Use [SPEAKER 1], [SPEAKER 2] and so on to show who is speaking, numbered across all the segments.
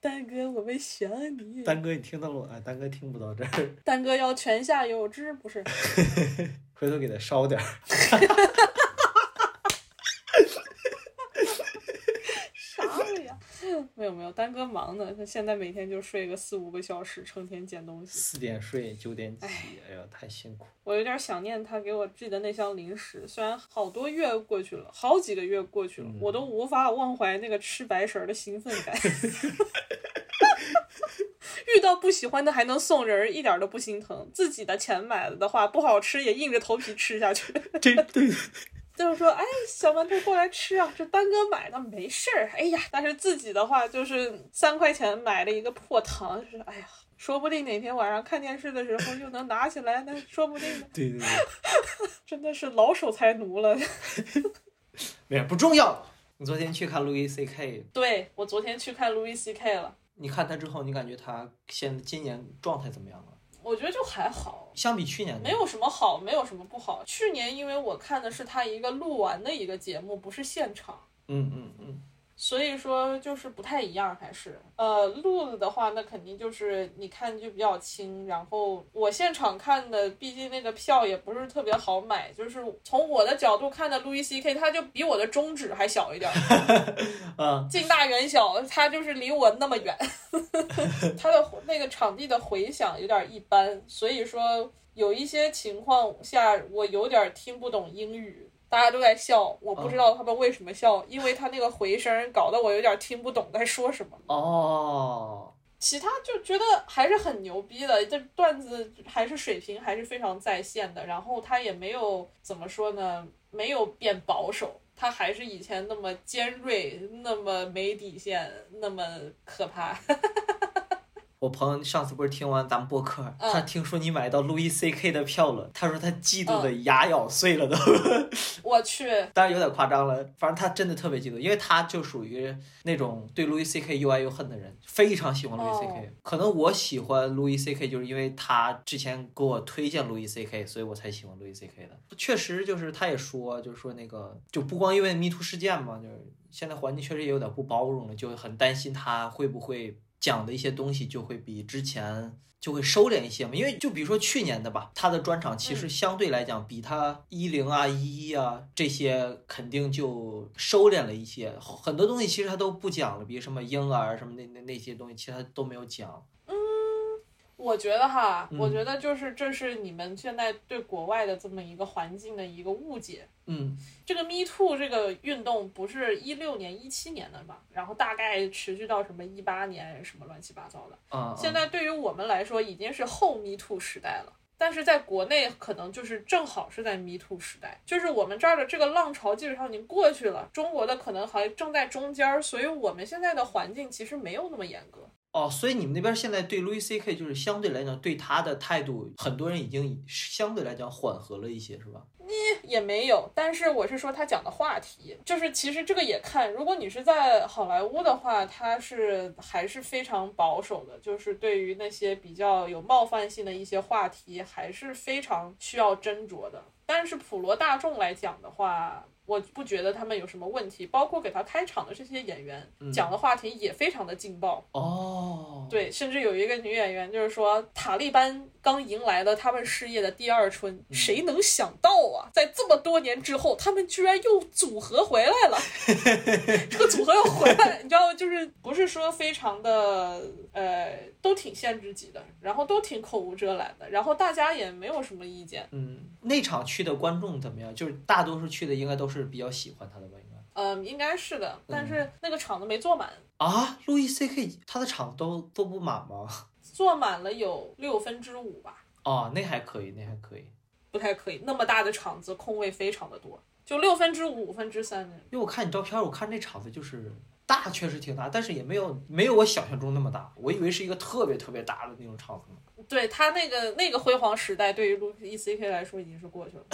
[SPEAKER 1] 丹哥，我们想你。
[SPEAKER 2] 丹哥，你听到了吗？哎，丹哥听不到这儿，
[SPEAKER 1] 丹哥要泉下有知，不是？
[SPEAKER 2] 回头给他烧点儿。
[SPEAKER 1] 啥了呀？没有没有，丹哥忙呢，他现在每天就睡个四五个小时，成天捡东西。
[SPEAKER 2] 四点睡，九点起，哎呀，太辛苦。
[SPEAKER 1] 我有点想念他给我寄的那箱零食，虽然好多月过去了，好几个月过去了，我都无法忘怀那个吃白食儿的兴奋感。遇到不喜欢的还能送人，一点都不心疼。自己的钱买了的话，不好吃也硬着头皮吃下去。
[SPEAKER 2] 这对，
[SPEAKER 1] 就是说，哎，小馒头过来吃啊，这丹哥买的没事儿。哎呀，但是自己的话就是三块钱买了一个破糖，就是哎呀，说不定哪天晚上看电视的时候又能拿起来，那说不定呢。
[SPEAKER 2] 对对对，
[SPEAKER 1] 真的是老守财奴了。
[SPEAKER 2] 没不重要。你昨天去看路易 C K？
[SPEAKER 1] 对我昨天去看路易 C K 了。
[SPEAKER 2] 你看他之后，你感觉他现今年状态怎么样了？
[SPEAKER 1] 我觉得就还好，
[SPEAKER 2] 相比去年
[SPEAKER 1] 没有什么好，没有什么不好。去年因为我看的是他一个录完的一个节目，不是现场。
[SPEAKER 2] 嗯嗯嗯。
[SPEAKER 1] 所以说就是不太一样，还是呃路子的话，那肯定就是你看就比较轻。然后我现场看的，毕竟那个票也不是特别好买，就是从我的角度看的，路易 C K，他就比我的中指还小一点，
[SPEAKER 2] 嗯，
[SPEAKER 1] 近大远小，他就是离我那么远，他的那个场地的回响有点一般，所以说有一些情况下我有点听不懂英语。大家都在笑，我不知道他们为什么笑，因为他那个回声搞得我有点听不懂在说什么。
[SPEAKER 2] 哦，
[SPEAKER 1] 其他就觉得还是很牛逼的，这段子还是水平还是非常在线的。然后他也没有怎么说呢，没有变保守，他还是以前那么尖锐，那么没底线，那么可怕。
[SPEAKER 2] 我朋友上次不是听完咱们播客，他听说你买到路易 C K 的票了，他说他嫉妒的牙咬碎了都。
[SPEAKER 1] 我去，
[SPEAKER 2] 当然有点夸张了，反正他真的特别嫉妒，因为他就属于那种对路易 C K 又爱又恨的人，非常喜欢路易 C K。可能我喜欢路易 C K 就是因为他之前给我推荐路易 C K，所以我才喜欢路易 C K 的。确实就是他也说，就是说那个就不光因为迷途事件嘛，就是现在环境确实也有点不包容了，就很担心他会不会。讲的一些东西就会比之前就会收敛一些嘛，因为就比如说去年的吧，他的专场其实相对来讲比他一零啊一一啊这些肯定就收敛了一些，很多东西其实他都不讲了，比如什么婴儿什么那那那些东西，其实他都没有讲。
[SPEAKER 1] 嗯我觉得哈，我觉得就是这是你们现在对国外的这么一个环境的一个误解。
[SPEAKER 2] 嗯，
[SPEAKER 1] 这个 Me Too 这个运动不是一六年、一七年的嘛，然后大概持续到什么一八年什么乱七八糟的。
[SPEAKER 2] 啊，
[SPEAKER 1] 现在对于我们来说已经是后 Me Too 时代了，但是在国内可能就是正好是在 Me Too 时代，就是我们这儿的这个浪潮基本上已经过去了，中国的可能还正在中间，所以我们现在的环境其实没有那么严格。
[SPEAKER 2] 哦，所以你们那边现在对 Louis C K 就是相对来讲对他的态度，很多人已经相对来讲缓和了一些，是吧？
[SPEAKER 1] 你也没有，但是我是说他讲的话题，就是其实这个也看，如果你是在好莱坞的话，他是还是非常保守的，就是对于那些比较有冒犯性的一些话题，还是非常需要斟酌的。但是普罗大众来讲的话，我不觉得他们有什么问题，包括给他开场的这些演员讲的话题也非常的劲爆
[SPEAKER 2] 哦。
[SPEAKER 1] 对，甚至有一个女演员就是说，塔利班刚迎来了他们事业的第二春，谁能想到啊，在这么多年之后，他们居然又组合回来了。这个组合又回来，你知道，就是不是说非常的呃，都挺限制级的，然后都挺口无遮拦的，然后大家也没有什么意见。
[SPEAKER 2] 嗯，那场去的观众怎么样？就是大多数去的应该都是。是比较喜欢他的吧，应该。
[SPEAKER 1] 嗯，应该是的，但是那个场子没坐满
[SPEAKER 2] 啊。路易 C K 他的场都坐不满吗？
[SPEAKER 1] 坐满了有六分之五吧。
[SPEAKER 2] 哦，那还可以，那还可以。
[SPEAKER 1] 不太可以，那么大的场子空位非常的多，就六分之五、五分之三。
[SPEAKER 2] 因为我看你照片，我看那场子就是大，确实挺大，但是也没有没有我想象中那么大。我以为是一个特别特别大的那种场子呢。
[SPEAKER 1] 对他那个那个辉煌时代，对于路易 C K 来说已经是过去了。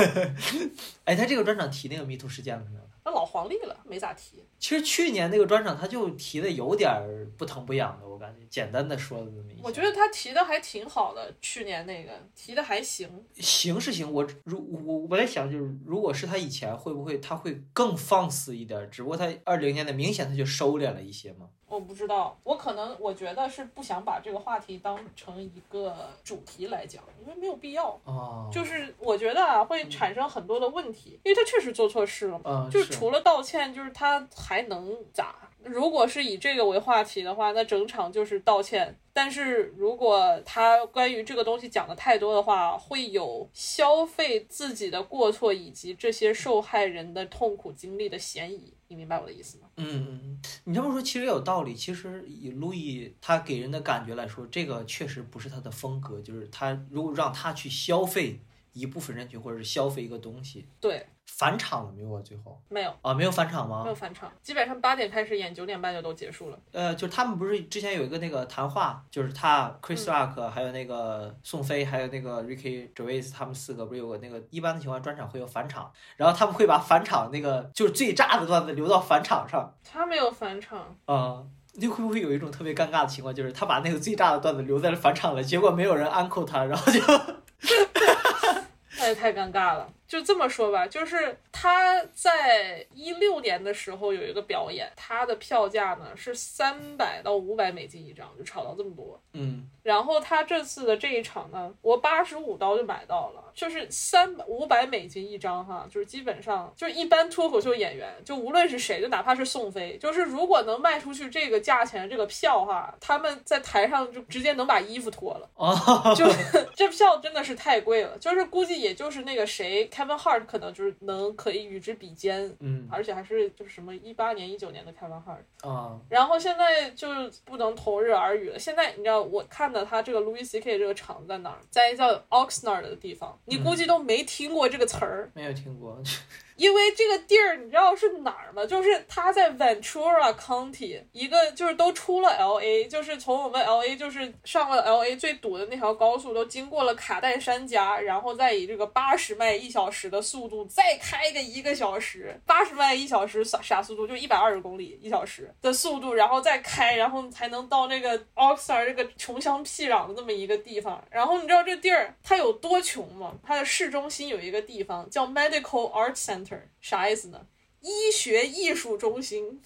[SPEAKER 2] 哎，他这个专场提那个迷途事件了没有？
[SPEAKER 1] 那老黄历了，没咋提。
[SPEAKER 2] 其实去年那个专场他就提的有点不疼不痒的，我感觉简单的说了这么一。
[SPEAKER 1] 我觉得他提的还挺好的，去年那个提的还行。
[SPEAKER 2] 行是行，我如我我在想，就是如果是他以前会不会他会更放肆一点？只不过他二零年的明显他就收敛了一些嘛。
[SPEAKER 1] 我不知道，我可能我觉得是不想把这个话题当成一个主题来讲，因为没有必要。
[SPEAKER 2] 哦，
[SPEAKER 1] 就是我觉得啊，会产生很多的问题，因为他确实做错事了嘛。
[SPEAKER 2] 嗯，
[SPEAKER 1] 就是除了道歉，就是他还能咋？如果是以这个为话题的话，那整场就是道歉。但是如果他关于这个东西讲的太多的话，会有消费自己的过错以及这些受害人的痛苦经历的嫌疑。你明白我的意思吗？
[SPEAKER 2] 嗯嗯，你这么说其实也有道理。其实以路易他给人的感觉来说，这个确实不是他的风格。就是他如果让他去消费一部分人群，或者是消费一个东西，
[SPEAKER 1] 对，
[SPEAKER 2] 返场了没有啊？最后
[SPEAKER 1] 没有
[SPEAKER 2] 啊，没有返场吗
[SPEAKER 1] 没有？返场，基本上八点开始演，九点半就都结束了。
[SPEAKER 2] 呃，就是他们不是之前有一个那个谈话，就是他 Chris Rock 还有那个宋飞还有那个 Ricky Gervais 他们四个不是有个那个一般的情况专场会有返场，然后他们会把返场那个就是最炸的段子留到返场上。
[SPEAKER 1] 他没有返场，
[SPEAKER 2] 啊、你会不会有一种特别尴尬的情况，就是他把那个最炸的段子留在了返场了，结果没有人安扣他，然后就
[SPEAKER 1] 那也太尴尬了。就这么说吧，就是他在一六年的时候有一个表演，他的票价呢是三百到五百美金一张，就炒到这么多。
[SPEAKER 2] 嗯
[SPEAKER 1] 然后他这次的这一场呢，我八十五刀就买到了，就是三五百美金一张哈，就是基本上就是一般脱口秀演员，就无论是谁，就哪怕是宋飞，就是如果能卖出去这个价钱这个票哈，他们在台上就直接能把衣服脱了。
[SPEAKER 2] 哦，
[SPEAKER 1] 就 这票真的是太贵了，就是估计也就是那个谁，Kevin Hart 可能就是能可以与之比肩，
[SPEAKER 2] 嗯
[SPEAKER 1] 而且还是就是什么一八年、一九年的 Kevin Hart。
[SPEAKER 2] 啊
[SPEAKER 1] 然后现在就不能同日而语了。现在你知道我看的他这个 Louis C.K. 这个厂在哪儿，在一个叫 Oxnard 的地方，你估计都没听过这个词儿。
[SPEAKER 2] 没有听过，
[SPEAKER 1] 因为这个地儿你知道是哪儿吗？就是它在 Ventura County，一个就是都出了 L A，就是从我们 L A 就是上了 L A 最堵的那条高速，都经过了卡戴珊家，然后再以这个八十迈一小时的速度再开个一个小时，八十迈一小时啥啥速度？就一百二十公里一小时的速度，然后再开，然后才能到那个 Oxnard 这个穷乡僻壤的这么一个地方。然后你知道这地儿它有多穷吗？它的市中心有一个地方叫 Medical Arts Center，啥意思呢？医学艺术中心。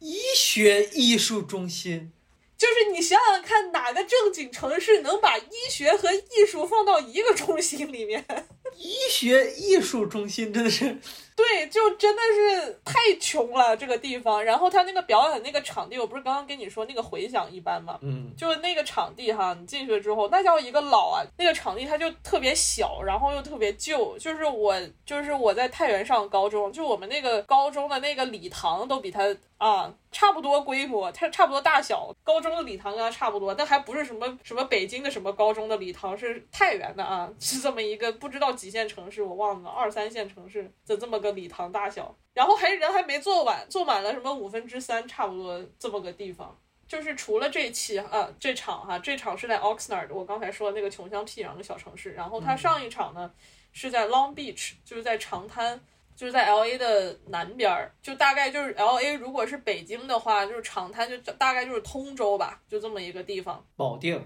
[SPEAKER 2] 医学艺术中心，
[SPEAKER 1] 就是你想想看，哪个正经城市能把医学和艺术放到一个中心里面？
[SPEAKER 2] 医学艺术中心真的是，
[SPEAKER 1] 对，就真的是太穷了这个地方。然后他那个表演那个场地，我不是刚刚跟你说那个回响一般吗？
[SPEAKER 2] 嗯
[SPEAKER 1] 就那个场地哈，你进去之后，那叫一个老啊！那个场地它就特别小，然后又特别旧。就是我，就是我在太原上高中，就我们那个高中的那个礼堂都比它啊差不多规模，它差不多大小。高中的礼堂跟它差不多，但还不是什么什么北京的什么高中的礼堂，是太原的啊，是这么一个不知道几线城市，我忘了，二三线城市的这么个礼堂大小。然后还人还没坐满，坐满了什么五分之三，差不多这么个地方。就是除了这期啊，这场哈、这场是在 Oxnard，我刚才说的那个穷乡僻壤的小城市。然后他上一场呢、是在 Long Beach，就是在长滩，就是在 L A 的南边儿，就大概就是 L A，如果是北京的话，就是长滩就大概就是通州吧，就这么一个地方。
[SPEAKER 2] 保定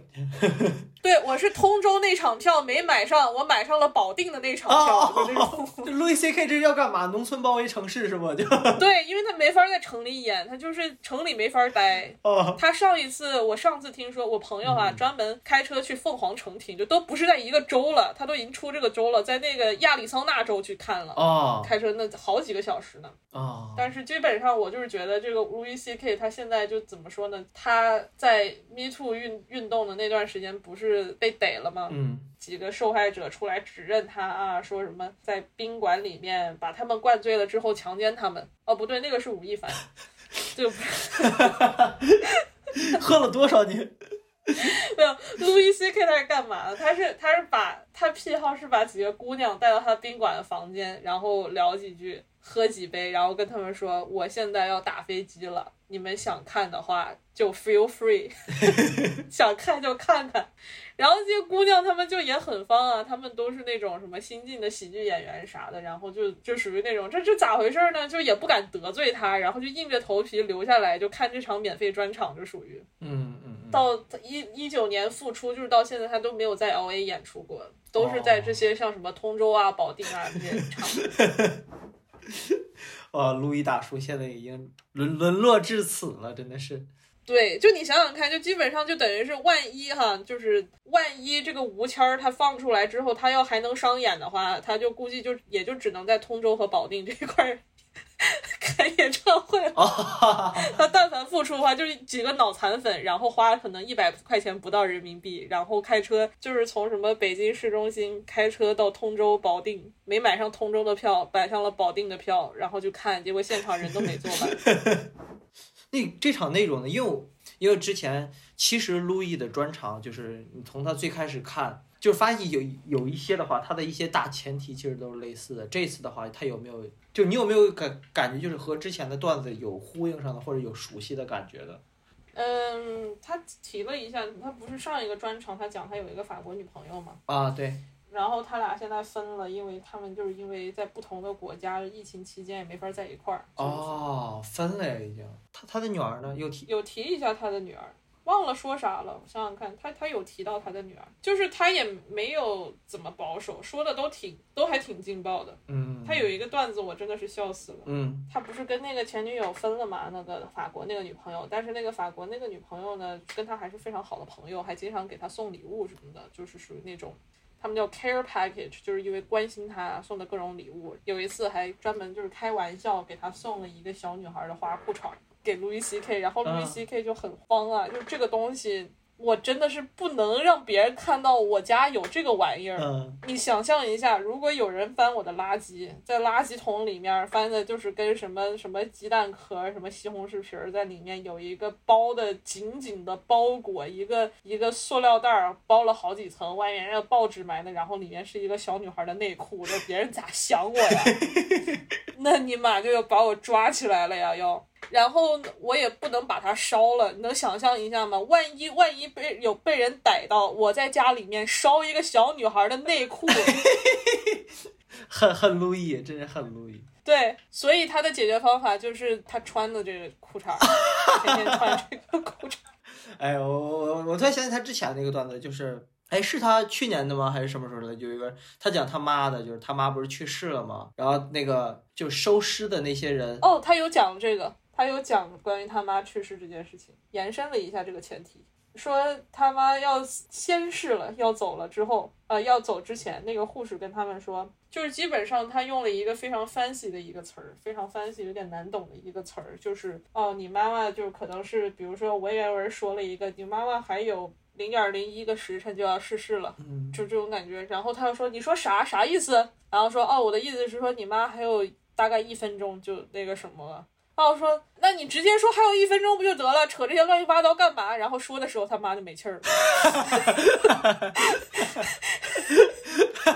[SPEAKER 1] 对我是通州那场票没买上，我买上了保定的那场票，就这种。
[SPEAKER 2] 这 Louis C.K. 这是要干嘛？农村包围城市是吗？就
[SPEAKER 1] 对，因为他没法在城里演，他就是城里没法待。
[SPEAKER 2] 哦
[SPEAKER 1] 他上一次，我上次听说，我朋友啊，专门开车去凤凰城听，就都不是在一个州了，他都已经出这个州了，在那个亚利桑那州去看了，
[SPEAKER 2] 哦
[SPEAKER 1] 开车那好几个小时呢。
[SPEAKER 2] 哦，
[SPEAKER 1] 但是基本上我就是觉得这个 Louis C.K. 他现在就怎么说呢？他在 Me Too 运运动的那段时间不是被逮了吗？
[SPEAKER 2] 嗯
[SPEAKER 1] 几个受害者出来指认他啊，说什么在宾馆里面把他们灌醉了之后强奸他们。哦，不对，那个是吴亦凡，这个不是。
[SPEAKER 2] 喝了多少你？
[SPEAKER 1] 没有，路易 C K 他是干嘛的？他是他是把他癖好是把几个姑娘带到他宾馆的房间，然后聊几句，喝几杯，然后跟他们说：“我现在要打飞机了，你们想看的话就 feel free，想看就看看。”然后这些姑娘她们就也很方啊，她们都是那种什么新晋的喜剧演员啥的，然后就就属于那种这这咋回事呢？就也不敢得罪他，然后就硬着头皮留下来就看这场免费专场，就属于。
[SPEAKER 2] 嗯嗯嗯，
[SPEAKER 1] 到一一九年复出，就是到现在他都没有在 L A 演出过，都是在这些像什么通州啊、保定啊这些场。
[SPEAKER 2] 哦，路易大叔现在已经沦沦落至此了，真的是。
[SPEAKER 1] 对，就你想想看，就基本上就等于是万一哈，就是万一这个吴谦儿他放出来之后，他要还能商演的话，他就估计就也就只能在通州和保定这一块儿 开演唱会 他但凡付出的话，就是几个脑残粉，然后花可能一百块钱不到人民币，然后开车就是从什么北京市中心开车到通州、保定，没买上通州的票，买上了保定的票，然后就看，结果现场人都没坐满。
[SPEAKER 2] 那这场内容呢？因为因为之前其实路易的专场就是你从他最开始看，就是发现有有一些的话，他的一些大前提其实都是类似的。这次的话，他有没有就你有没有感感觉就是和之前的段子有呼应上的，或者有熟悉的感觉的？
[SPEAKER 1] 嗯，他提了一下，他不是上一个专场，他讲他有一个法国女朋友嘛，
[SPEAKER 2] 啊，对，
[SPEAKER 1] 然后他俩现在分了，因为他们就是因为在不同的国家，疫情期间也没法在一块儿。
[SPEAKER 2] 哦，分了呀已经。他他的女儿呢？又提
[SPEAKER 1] 有提一下他的女儿，忘了说啥了。我想想看，他他有提到他的女儿，就是他也没有怎么保守，说的都挺都还挺劲爆的。
[SPEAKER 2] 嗯，
[SPEAKER 1] 他有一个段子，我真的是笑死了。
[SPEAKER 2] 嗯
[SPEAKER 1] 他不是跟那个前女友分了嘛？那个法国那个女朋友，但是那个法国那个女朋友呢，跟他还是非常好的朋友，还经常给他送礼物什么的，就是属于那种。他们叫 care package，就是因为关心他送的各种礼物。有一次还专门就是开玩笑给他送了一个小女孩的花裤衩给路易 C K，然后路易
[SPEAKER 2] 嗯
[SPEAKER 1] C K 就很慌啊，就这个东西我真的是不能让别人看到我家有这个玩意儿。
[SPEAKER 2] 嗯
[SPEAKER 1] 你想象一下，如果有人翻我的垃圾，在垃圾桶里面翻的就是跟什么什么鸡蛋壳、什么西红柿皮儿在里面有一个包的紧紧的包裹，一个一个塑料袋儿包了好几层，外面那个报纸埋的，然后里面是一个小女孩的内裤，这别人咋想我呀？那你妈就要把我抓起来了呀，要。然后我也不能把它烧了，你能想象一下吗？万一万一被有被人逮到，我在家里面烧一个小女孩的内裤，
[SPEAKER 2] 很很路易，真是很路易。
[SPEAKER 1] 对，所以他的解决方法就是他穿的这个裤衩儿，天天穿这个裤衩儿。
[SPEAKER 2] 哎，我我我我突然想起他之前那个段子，就是，哎，是他去年的吗？还是什么时候的？有一个他讲他妈的，就是他妈不是去世了吗？然后那个就收尸的那些人，
[SPEAKER 1] 哦，他有讲这个，他有讲关于他妈去世这件事情，延伸了一下这个前提，说他妈要先逝了，要走了之后，呃，要走之前，那个护士跟他们说，就是基本上他用了一个非常 fancy 的一个词儿，非常 fancy 有点难懂的一个词儿，就是哦，你妈妈就可能是，比如说文言文说了一个，你妈妈还有。零点零一个时辰就要逝世了，
[SPEAKER 2] 嗯，
[SPEAKER 1] 就这种感觉。然后他又说：“你说啥啥意思？”然后说：“哦，我的意思是说你妈还有大概一分钟就那个什么了。”然后说：“那你直接说还有一分钟不就得了？扯这些乱七八糟干嘛？”然后说的时候他妈就没气儿了。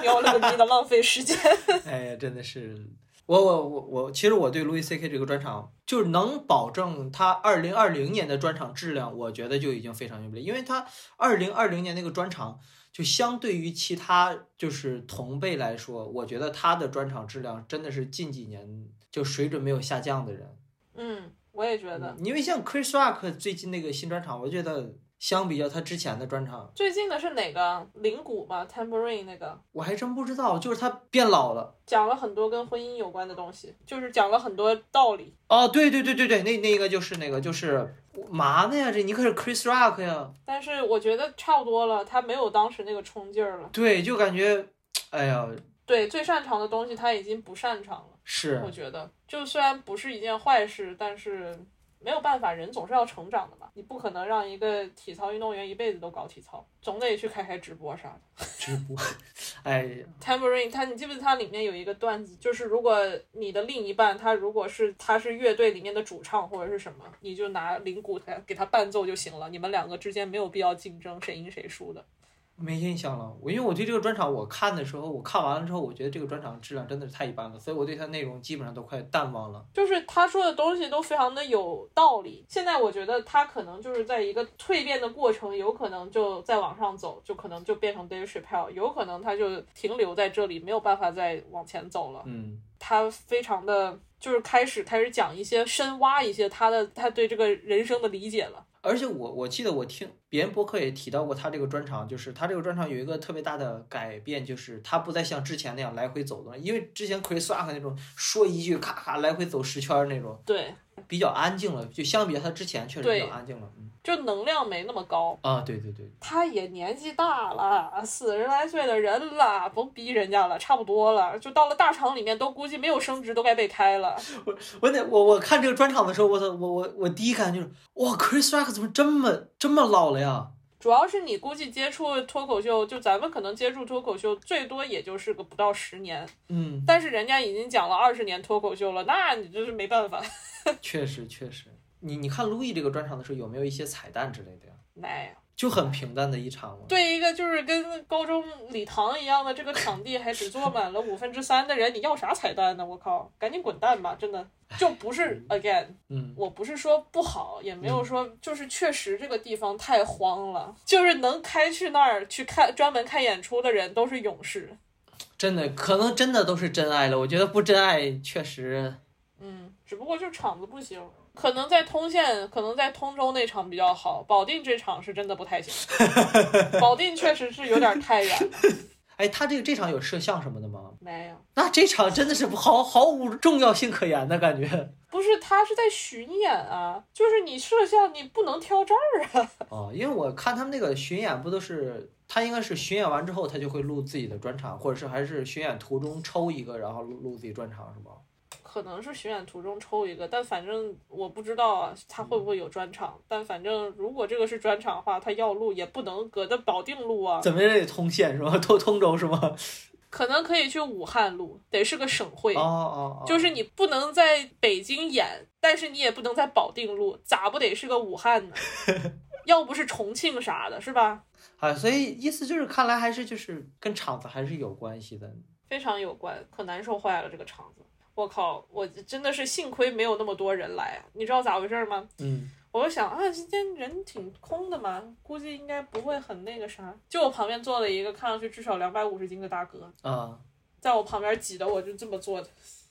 [SPEAKER 1] 喵了个逼的，浪费时间。
[SPEAKER 2] 哎呀，真的是，我我我我，其实我对 Louis C K 这个专场，就是能保证他二零二零年的专场质量，我觉得就已经非常牛逼，因为他二零二零年那个专场，就相对于其他就是同辈来说，我觉得他的专场质量真的是近几年就水准没有下降的人。
[SPEAKER 1] 嗯，我也觉得。
[SPEAKER 2] 因为像 Chris Rock 最近那个新专场，我觉得相比较他之前的专场，
[SPEAKER 1] 最近的是哪个灵谷吧？Tambourine 那个，
[SPEAKER 2] 我还真不知道，就是他变老了。
[SPEAKER 1] 讲了很多跟婚姻有关的东西，就是讲了很多道理。
[SPEAKER 2] 哦，对对对对对，那那个就是那个就是嘛呢呀？这你可是 Chris Rock 呀？
[SPEAKER 1] 但是我觉得差不多了，他没有当时那个冲劲儿了。
[SPEAKER 2] 对，就感觉，哎呀，
[SPEAKER 1] 对，最擅长的东西他已经不擅长了。
[SPEAKER 2] 是
[SPEAKER 1] 我觉得，就虽然不是一件坏事，但是没有办法，人总是要成长的嘛。你不可能让一个体操运动员一辈子都搞体操，总得去开开直播啥的。
[SPEAKER 2] 直播，哎呀
[SPEAKER 1] ，Tambourine，他你记不记得它里面有一个段子，就是如果你的另一半他如果是他是乐队里面的主唱或者是什么，你就拿铃鼓给给他伴奏就行了，你们两个之间没有必要竞争谁赢谁输的。
[SPEAKER 2] 没印象了。我因为我对这个专场，我看的时候，我看完了之后，我觉得这个专场质量真的是太一般了，所以我对它内容基本上都快淡忘了。
[SPEAKER 1] 就是他说的东西都非常的有道理。现在我觉得他可能就是在一个蜕变的过程，有可能就再往上走，就可能就变成 Dave Chappelle，有可能他就停留在这里，没有办法再往前走了。
[SPEAKER 2] 嗯，
[SPEAKER 1] 他非常的就是开始开始讲一些深挖一些他的他对这个人生的理解了。
[SPEAKER 2] 而且我我记得我听别人博客也提到过他这个专场，就是他这个专场有一个特别大的改变，就是他不再像之前那样来回走动，因为之前 Chris Rock 那种说一句咔咔来回走十圈那种。
[SPEAKER 1] 对
[SPEAKER 2] 比较安静了，就相比他之前确实比较安静了。嗯
[SPEAKER 1] 就能量没那么高。
[SPEAKER 2] 啊，对对对，
[SPEAKER 1] 他也年纪大了，四十来岁的人了，甭逼人家了，差不多了。就到了大厂里面，都估计没有升职都该被开了。
[SPEAKER 2] 我那我我看这个专场的时候，我操，我我我第一感觉就是，哇，Chris Rock 怎么这么这么老了呀？
[SPEAKER 1] 主要是你估计接触脱口秀，就咱们可能接触脱口秀最多也就是个不到十年，
[SPEAKER 2] 嗯，
[SPEAKER 1] 但是人家已经讲了二十年脱口秀了，那你就是没办法。
[SPEAKER 2] 确实确实。你你看路易这个专场的时候，有没有一些彩蛋之类的呀？
[SPEAKER 1] 没有。
[SPEAKER 2] 就很平淡的一场嘛。
[SPEAKER 1] 对一个就是跟高中礼堂一样的这个场地，还只坐满了五分之三的人，你要啥彩蛋呢？我靠，赶紧滚蛋吧！真的就不是 again，
[SPEAKER 2] 嗯，
[SPEAKER 1] 我不是说不好，也没有说，就是确实这个地方太荒了，就是能开去那儿去看专门看演出的人都是勇士。
[SPEAKER 2] 真的可能真的都是真爱了。我觉得不真爱确实，
[SPEAKER 1] 嗯，只不过就场子不行，可能在通县，可能在通州那场比较好，保定这场是真的不太行。保定确实是有点太远了，
[SPEAKER 2] 哎，他这个这场有摄像什么的吗？
[SPEAKER 1] 没有。
[SPEAKER 2] 那这场真的是毫毫无重要性可言的感觉。
[SPEAKER 1] 不是，他是在巡演啊，就是你摄像你不能挑这儿啊。
[SPEAKER 2] 哦，因为我看他们那个巡演不都是，他应该是巡演完之后他就会录自己的专场，或者是还是巡演途中抽一个，然后录录自己专场是吧？
[SPEAKER 1] 可能是巡演途中抽一个，但反正我不知道啊，他会不会有专场。但反正如果这个是专场的话，他要录也不能搁那保定录啊，
[SPEAKER 2] 怎么也得通县是吧？通通州是吗？
[SPEAKER 1] 可能可以去武汉录，得是个省会。
[SPEAKER 2] 哦哦哦，
[SPEAKER 1] 就是你不能在北京演，但是你也不能在保定录，咋不得是个武汉呢？要不是重庆啥的，是吧？
[SPEAKER 2] 啊，所以意思就是看来还是就是跟场子还是有关系的。
[SPEAKER 1] 非常有关，可难受坏了这个场子。我靠，我真的是幸亏没有那么多人来啊！你知道咋回事吗？
[SPEAKER 2] 嗯，
[SPEAKER 1] 我就想啊，今天人挺空的嘛，估计应该不会很那个啥。就我旁边坐了一个看上去至少两百五十斤的大哥，
[SPEAKER 2] 啊，
[SPEAKER 1] 在我旁边挤的，我就这么坐的，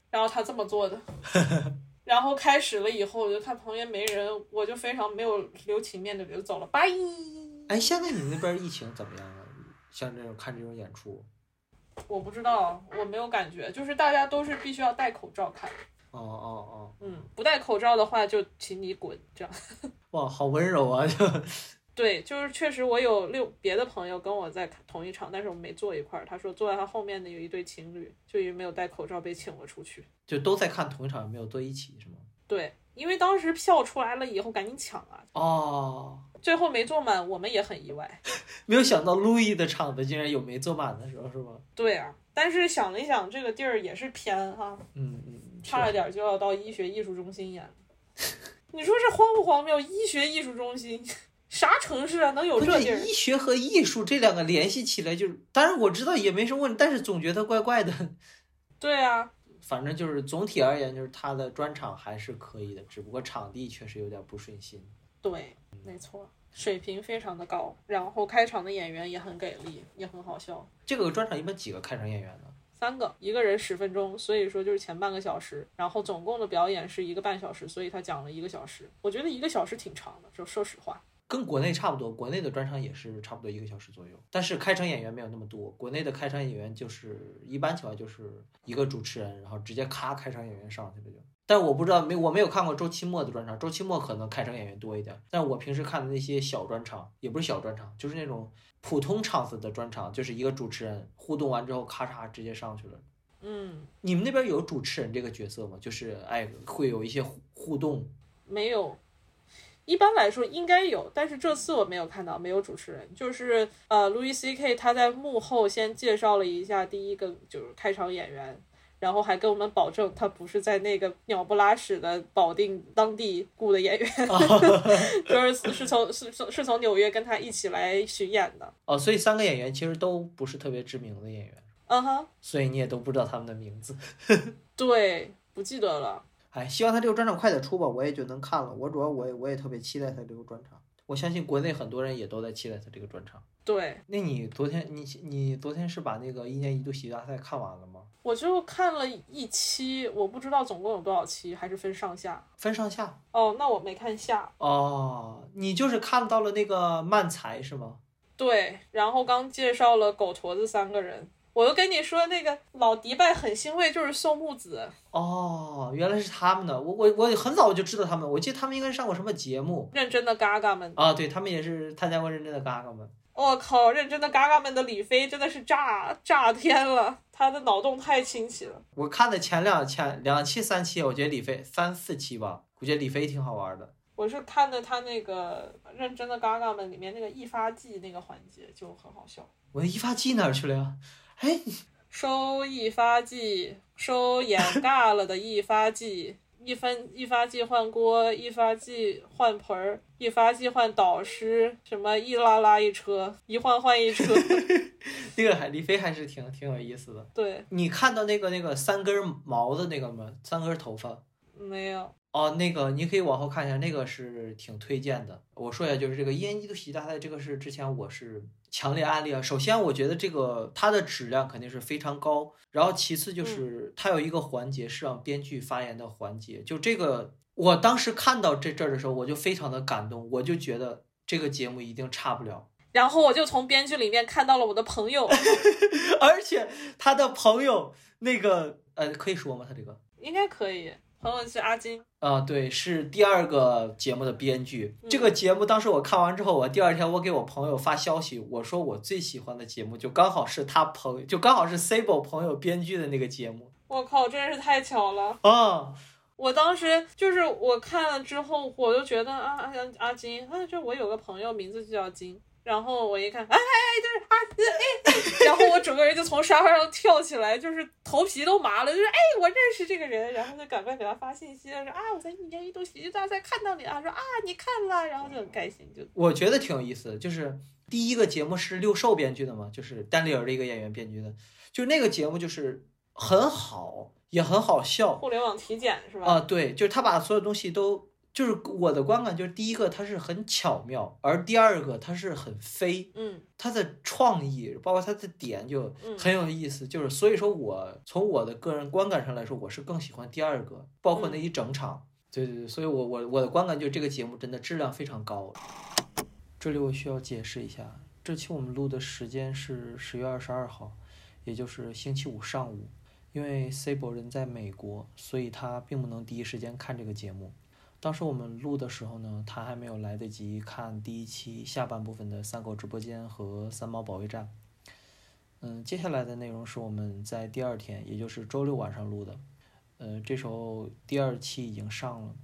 [SPEAKER 1] 然后他这么坐的，然后开始了以后，我就看旁边没人，我就非常没有留情面的就走了，拜。
[SPEAKER 2] 哎，现在你们那边疫情怎么样啊？像这种看这种演出，
[SPEAKER 1] 我不知道，我没有感觉，就是大家都是必须要戴口罩看，
[SPEAKER 2] 哦哦哦
[SPEAKER 1] 嗯，不戴口罩的话就请你滚，这样。
[SPEAKER 2] 哦，哇，好温柔啊！就
[SPEAKER 1] 对，就是确实我有六别的朋友跟我在同一场，但是我们没坐一块儿。他说坐在他后面的有一对情侣，就因为没有戴口罩被请了出去。
[SPEAKER 2] 就都在看同一场，没有坐一起是吗？
[SPEAKER 1] 对，因为当时票出来了以后赶紧抢啊，
[SPEAKER 2] 哦，
[SPEAKER 1] 最后没坐满，我们也很意外。
[SPEAKER 2] 没有想到路易的场子竟然有没坐满的时候是吗？
[SPEAKER 1] 对啊，但是想了一想，这个地儿也是偏哈，
[SPEAKER 2] 嗯嗯，
[SPEAKER 1] 差一点就要到医学艺术中心演了。你说这荒不荒谬？医学艺术中心，啥城市啊能有这地儿？
[SPEAKER 2] 医学和艺术这两个联系起来，就是当然我知道也没什么问题，但是总觉得怪怪的。
[SPEAKER 1] 对啊，
[SPEAKER 2] 反正就是总体而言，就是他的专场还是可以的，只不过场地确实有点不顺心。
[SPEAKER 1] 对，没错，水平非常的高，然后开场的演员也很给力，也很好笑。
[SPEAKER 2] 这个专场一般几个开场演员呢？
[SPEAKER 1] 三个，一个人十分钟，所以说就是前半个小时，然后总共的表演是一个半小时，所以他讲了一个小时。我觉得一个小时挺长的，就说实话。
[SPEAKER 2] 跟国内差不多，国内的专场也是差不多一个小时左右，但是开场演员没有那么多。国内的开场演员就是一般情况就是一个主持人，然后直接咔开场演员上去了就。但我不知道没我没有看过周奇墨的专场，周奇墨可能开场演员多一点，但我平时看的那些小专场也不是小专场，就是那种普通场子的专场，就是一个主持人互动完之后咔嚓直接上去了。
[SPEAKER 1] 嗯，
[SPEAKER 2] 你们那边有主持人这个角色吗？就是哎会有一些互互动
[SPEAKER 1] 没有。一般来说应该有，但是这次我没有看到，没有主持人，就是呃，Louis C.K. 他在幕后先介绍了一下第一个就是开场演员，然后还跟我们保证他不是在那个鸟不拉屎的保定当地雇的演员，就是是从是从是从纽约跟他一起来巡演的。
[SPEAKER 2] 哦，所以三个演员其实都不是特别知名的演员，
[SPEAKER 1] 嗯哼，
[SPEAKER 2] 所以你也都不知道他们的名字。
[SPEAKER 1] 对，不记得了。
[SPEAKER 2] 哎，希望他这个专场快点出吧，我也就能看了。我主要我也我也特别期待他这个专场，我相信国内很多人也都在期待他这个专场。
[SPEAKER 1] 对，
[SPEAKER 2] 那你昨天你你昨天是把那个一年一度喜剧大赛看完了吗？
[SPEAKER 1] 我就看了一期，我不知道总共有多少期，还是分上下。
[SPEAKER 2] 分上下
[SPEAKER 1] 哦，那我没看下。
[SPEAKER 2] 哦，你就是看到了那个漫才是吗？
[SPEAKER 1] 对，然后刚介绍了狗驼子三个人，我又跟你说，那个老迪拜很欣慰，就是宋木子。
[SPEAKER 2] 哦，原来是他们的，我我我很早就知道他们，我记得他们应该上过什么节目
[SPEAKER 1] 认真的嘎嘎们。
[SPEAKER 2] 啊？对他们也是参加过认真的嘎嘎们。
[SPEAKER 1] 我靠，认真的嘎嘎们的李飞真的是炸炸天了，他的脑洞太清奇了。
[SPEAKER 2] 我看的前两前两期三期，我觉得李飞三四期吧，我觉得李飞挺好玩的。
[SPEAKER 1] 我是看的他那个认真的嘎嘎们里面那个一发技那个环节就很好笑。
[SPEAKER 2] 我的一发技哪儿去了呀？哎，
[SPEAKER 1] 收一发技，收眼尬了的一发技，一分一发技换锅，一发技换盆儿，一发技换导师，什么一拉拉一车，一换换一车。
[SPEAKER 2] 那个还李飞还是挺挺有意思的。
[SPEAKER 1] 对，
[SPEAKER 2] 你看到那个那个三根毛的那个吗？三根头发。
[SPEAKER 1] 没有。
[SPEAKER 2] 哦，那个你可以往后看一下，那个是挺推荐的。我说一下，就是这个一年一度喜剧大赛，这个是之前我是强烈安利啊。首先，我觉得这个它的质量肯定是非常高，然后其次就是它有一个环节是让编剧发言的环节，就这个我当时看到这这儿的时候，我就非常的感动，我就觉得这个节目一定差不了。
[SPEAKER 1] 然后我就从编剧里面看到了我的朋友，
[SPEAKER 2] 而且他的朋友那个呃，可以说吗？他这个
[SPEAKER 1] 应该可以。朋友是阿金
[SPEAKER 2] 啊，对，是第二个节目的编剧。这个节目当时我看完之后，我第二天我给我朋友发消息，我说我最喜欢的节目就刚好是他朋友，就刚好是 Sable 朋友编剧的那个节目。
[SPEAKER 1] 我靠，真是太巧了
[SPEAKER 2] 啊！
[SPEAKER 1] 我当时就是我看了之后，我就觉得啊阿阿金啊，就我有个朋友名字就叫金。然后我一看，哎哎哎，就是啊，哎，然后我整个人就从沙发上跳起来，就是头皮都麻了，就是哎，我认识这个人，然后就赶快给他发信息，说啊，我在一年一度喜剧大赛看到你啊，说啊，你看了，然后就很开心，就
[SPEAKER 2] 我觉得挺有意思的，就是第一个节目是六兽编剧的嘛，就是丹尼尔的一个演员编剧的，就那个节目就是很好，也很好笑，
[SPEAKER 1] 互联网体检是吧？
[SPEAKER 2] 啊，对，就是他把所有东西都。就是我的观感，就是第一个它是很巧妙，而第二个它是很飞，
[SPEAKER 1] 嗯，
[SPEAKER 2] 它的创意包括它的点就很有意思，就是所以说我从我的个人观感上来说，我是更喜欢第二个，包括那一整场，对对对，所以我我我的观感就是这个节目真的质量非常高。这里我需要解释一下，这期我们录的时间是十月二十二号，也就是星期五上午，因为 C 博人在美国，所以他并不能第一时间看这个节目。当时我们录的时候呢，他还没有来得及看第一期下半部分的三狗直播间和三猫保卫战。嗯，接下来的内容是我们在第二天，也就是周六晚上录的。呃，这时候第二期已经上了，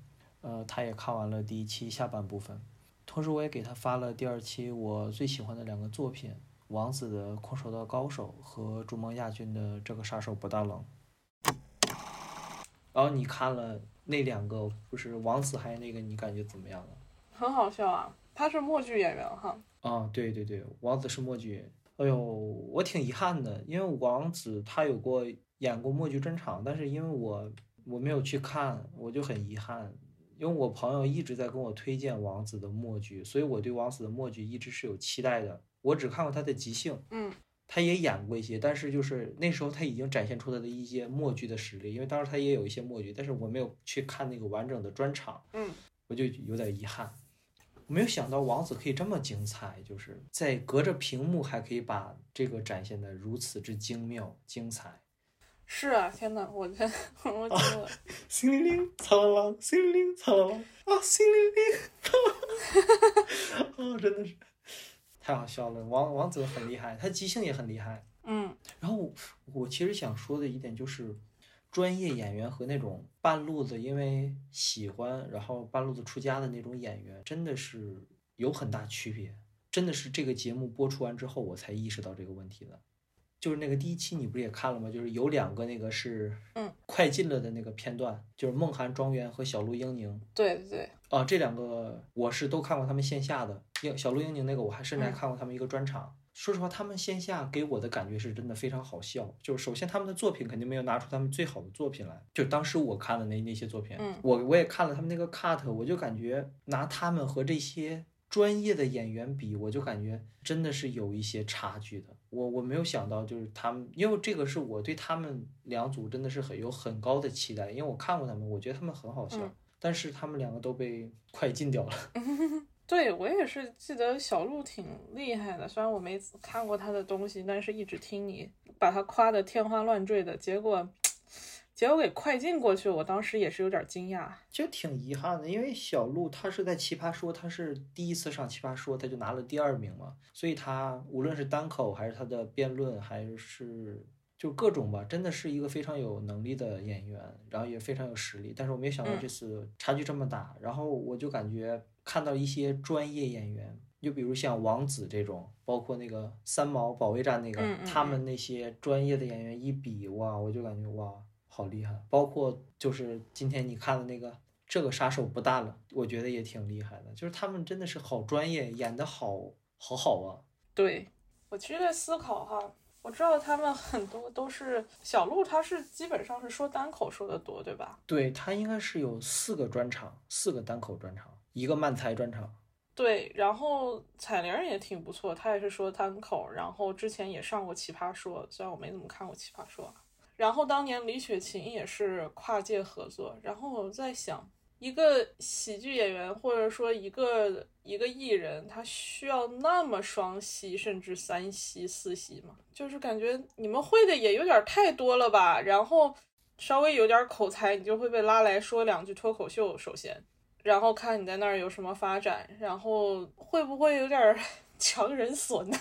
[SPEAKER 2] 呃，他也看完了第一期下半部分。同时，我也给他发了第二期我最喜欢的两个作品：王子的《空手道高手》和逐梦亚军的《这个杀手不大冷》。然后你看了。那两个不是王子，还有那个，你感觉怎么样呢？
[SPEAKER 1] 很好笑啊，他是默剧演员哈。
[SPEAKER 2] 啊，对对对，王子是默剧。哎呦，我挺遗憾的，因为王子他有过演过默剧专场，但是因为我我没有去看，我就很遗憾。因为我朋友一直在跟我推荐王子的默剧，所以我对王子的默剧一直是有期待的。我只看过他的即兴。
[SPEAKER 1] 嗯。
[SPEAKER 2] 他也演过一些，但是就是那时候他已经展现出他的一些默剧的实力，因为当时他也有一些默剧，但是我没有去看那个完整的专场，
[SPEAKER 1] 嗯，
[SPEAKER 2] 我就有点遗憾，我没有想到王子可以这么精彩，就是在隔着屏幕还可以把这个展现的如此之精妙精彩。
[SPEAKER 1] 是啊，天呐，我天，我惊了，
[SPEAKER 2] 心灵灵，苍啷啷，心灵灵，苍啷啷，啊，心灵灵，苍啷啷，啊，真的是。太好笑了，王王子很厉害，他即兴也很厉害。
[SPEAKER 1] 嗯，
[SPEAKER 2] 然后我其实想说的一点就是，专业演员和那种半路子因为喜欢然后半路子出家的那种演员，真的是有很大区别。真的是这个节目播出完之后，我才意识到这个问题的。就是那个第一期你不是也看了吗？就是有两个那个是
[SPEAKER 1] 嗯
[SPEAKER 2] 快进了的那个片段，就是梦涵庄园和小鹿英宁。
[SPEAKER 1] 对对对。
[SPEAKER 2] 啊，这两个我是都看过他们线下的，英小鹿英宁那个我还甚至还看过他们一个专场。说实话，他们线下给我的感觉是真的非常好笑。就是首先他们的作品肯定没有拿出他们最好的作品来，就当时我看的那那些作品，我我也看了他们那个 cut，我就感觉拿他们和这些专业的演员比，我就感觉真的是有一些差距的。我我没有想到就是他们，因为这个是我对他们两组真的是很有很高的期待，因为我看过他们，我觉得他们很好笑。但是他们两个都被快进掉了，
[SPEAKER 1] 对我也是记得小鹿挺厉害的，虽然我没看过他的东西，但是一直听你把他夸的天花乱坠的，结果结果给快进过去，我当时也是有点惊讶。
[SPEAKER 2] 就挺遗憾的，因为小鹿他是在奇葩说，他是第一次上奇葩说，他就拿了第二名嘛，所以他无论是单口还是他的辩论，还是就各种吧，真的是一个非常有能力的演员，然后也非常有实力。但是我没想到这次差距这么大，然后我就感觉。看到一些专业演员，就比如像王子这种，包括那个三毛保卫战那个，他们那些专业的演员一比，哇，我就感觉哇，好厉害。包括就是今天你看的那个这个杀手不大了，我觉得也挺厉害的。就是他们真的是好专业，演的好好好啊。
[SPEAKER 1] 对我其实在思考哈，我知道他们很多都是小鹿，他是基本上是说单口说的多，对吧？
[SPEAKER 2] 对他应该是有四个专场，四个单口专场。一个漫才专场，
[SPEAKER 1] 对，然后彩玲也挺不错，她也是说单口，然后之前也上过奇葩说，虽然我没怎么看过奇葩说。然后当年李雪琴也是跨界合作，然后我在想，一个喜剧演员或者说一个一个艺人，他需要那么双栖甚至三栖四栖吗？就是感觉你们会的也有点太多了吧？然后稍微有点口才，你就会被拉来说两句脱口秀，首先。然后看你在那儿有什么发展，然后会不会有点 强人所难？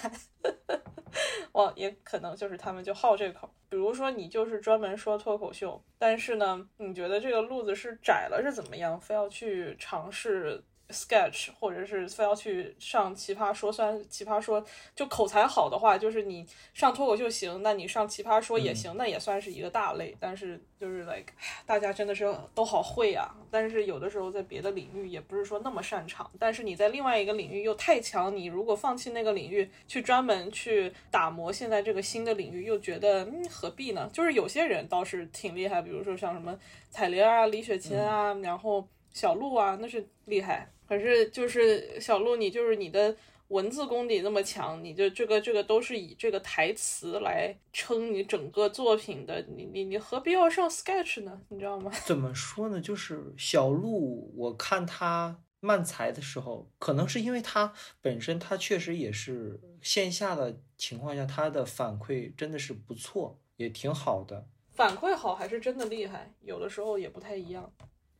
[SPEAKER 1] 哦，也可能就是他们就好这口。比如说你就是专门说脱口秀，但是呢，你觉得这个路子是窄了是怎么样？非要去尝试？sketch，或者是非要去上奇葩说，虽然奇葩说就口才好的话，就是你上脱口秀行，那你上奇葩说也行，那也算是一个大类。但是就是 like 大家真的是都好会啊，但是有的时候在别的领域也不是说那么擅长。但是你在另外一个领域又太强，你如果放弃那个领域去专门去打磨现在这个新的领域，又觉得嗯何必呢？就是有些人倒是挺厉害，比如说像什么彩铃啊、李雪琴啊，然后小鹿啊，那是厉害。可是就是小鹿，你就是你的文字功底那么强，你就这个这个都是以这个台词来撑你整个作品的，你你你何必要上 sketch 呢？你知道吗？
[SPEAKER 2] 怎么说呢？就是小鹿，我看他漫才的时候，可能是因为他本身他确实也是线下的情况下，他的反馈真的是不错，也挺好的。
[SPEAKER 1] 反馈好还是真的厉害，有的时候也不太一样。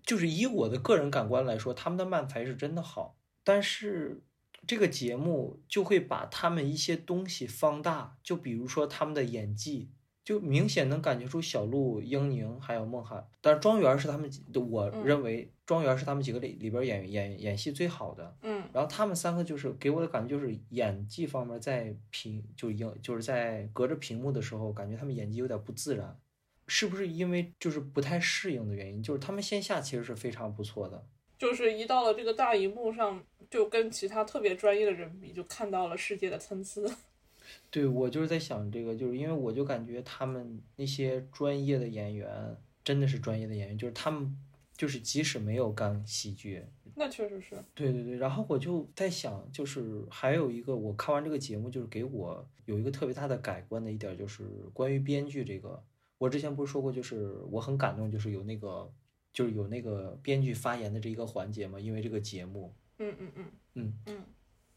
[SPEAKER 2] 就是以我的个人感官来说，他们的漫才是真的好，但是这个节目就会把他们一些东西放大，就比如说他们的演技，就明显能感觉出小鹿、英宁还有孟涵，但是庄园是他们，我认为庄园是他们几个里里边演演演戏最好的，
[SPEAKER 1] 嗯，
[SPEAKER 2] 然后他们三个就是给我的感觉就是演技方面在屏就英就是在隔着屏幕的时候，感觉他们演技有点不自然。是不是因为就是不太适应的原因？就是他们线下其实是非常不错的，
[SPEAKER 1] 就是一到了这个大荧幕上，就跟其他特别专业的人比，就看到了世界的参差。
[SPEAKER 2] 对，我就是在想这个，就是因为我就感觉他们那些专业的演员真的是专业的演员，就是他们就是即使没有干喜剧，
[SPEAKER 1] 那确实是。
[SPEAKER 2] 对对对，然后我就在想，就是还有一个，我看完这个节目，就是给我有一个特别大的改观的一点，就是关于编剧这个。我之前不是说过，就是我很感动，就是有那个，就是有那个编剧发言的这一个环节嘛，因为这个节目，
[SPEAKER 1] 嗯嗯嗯嗯嗯，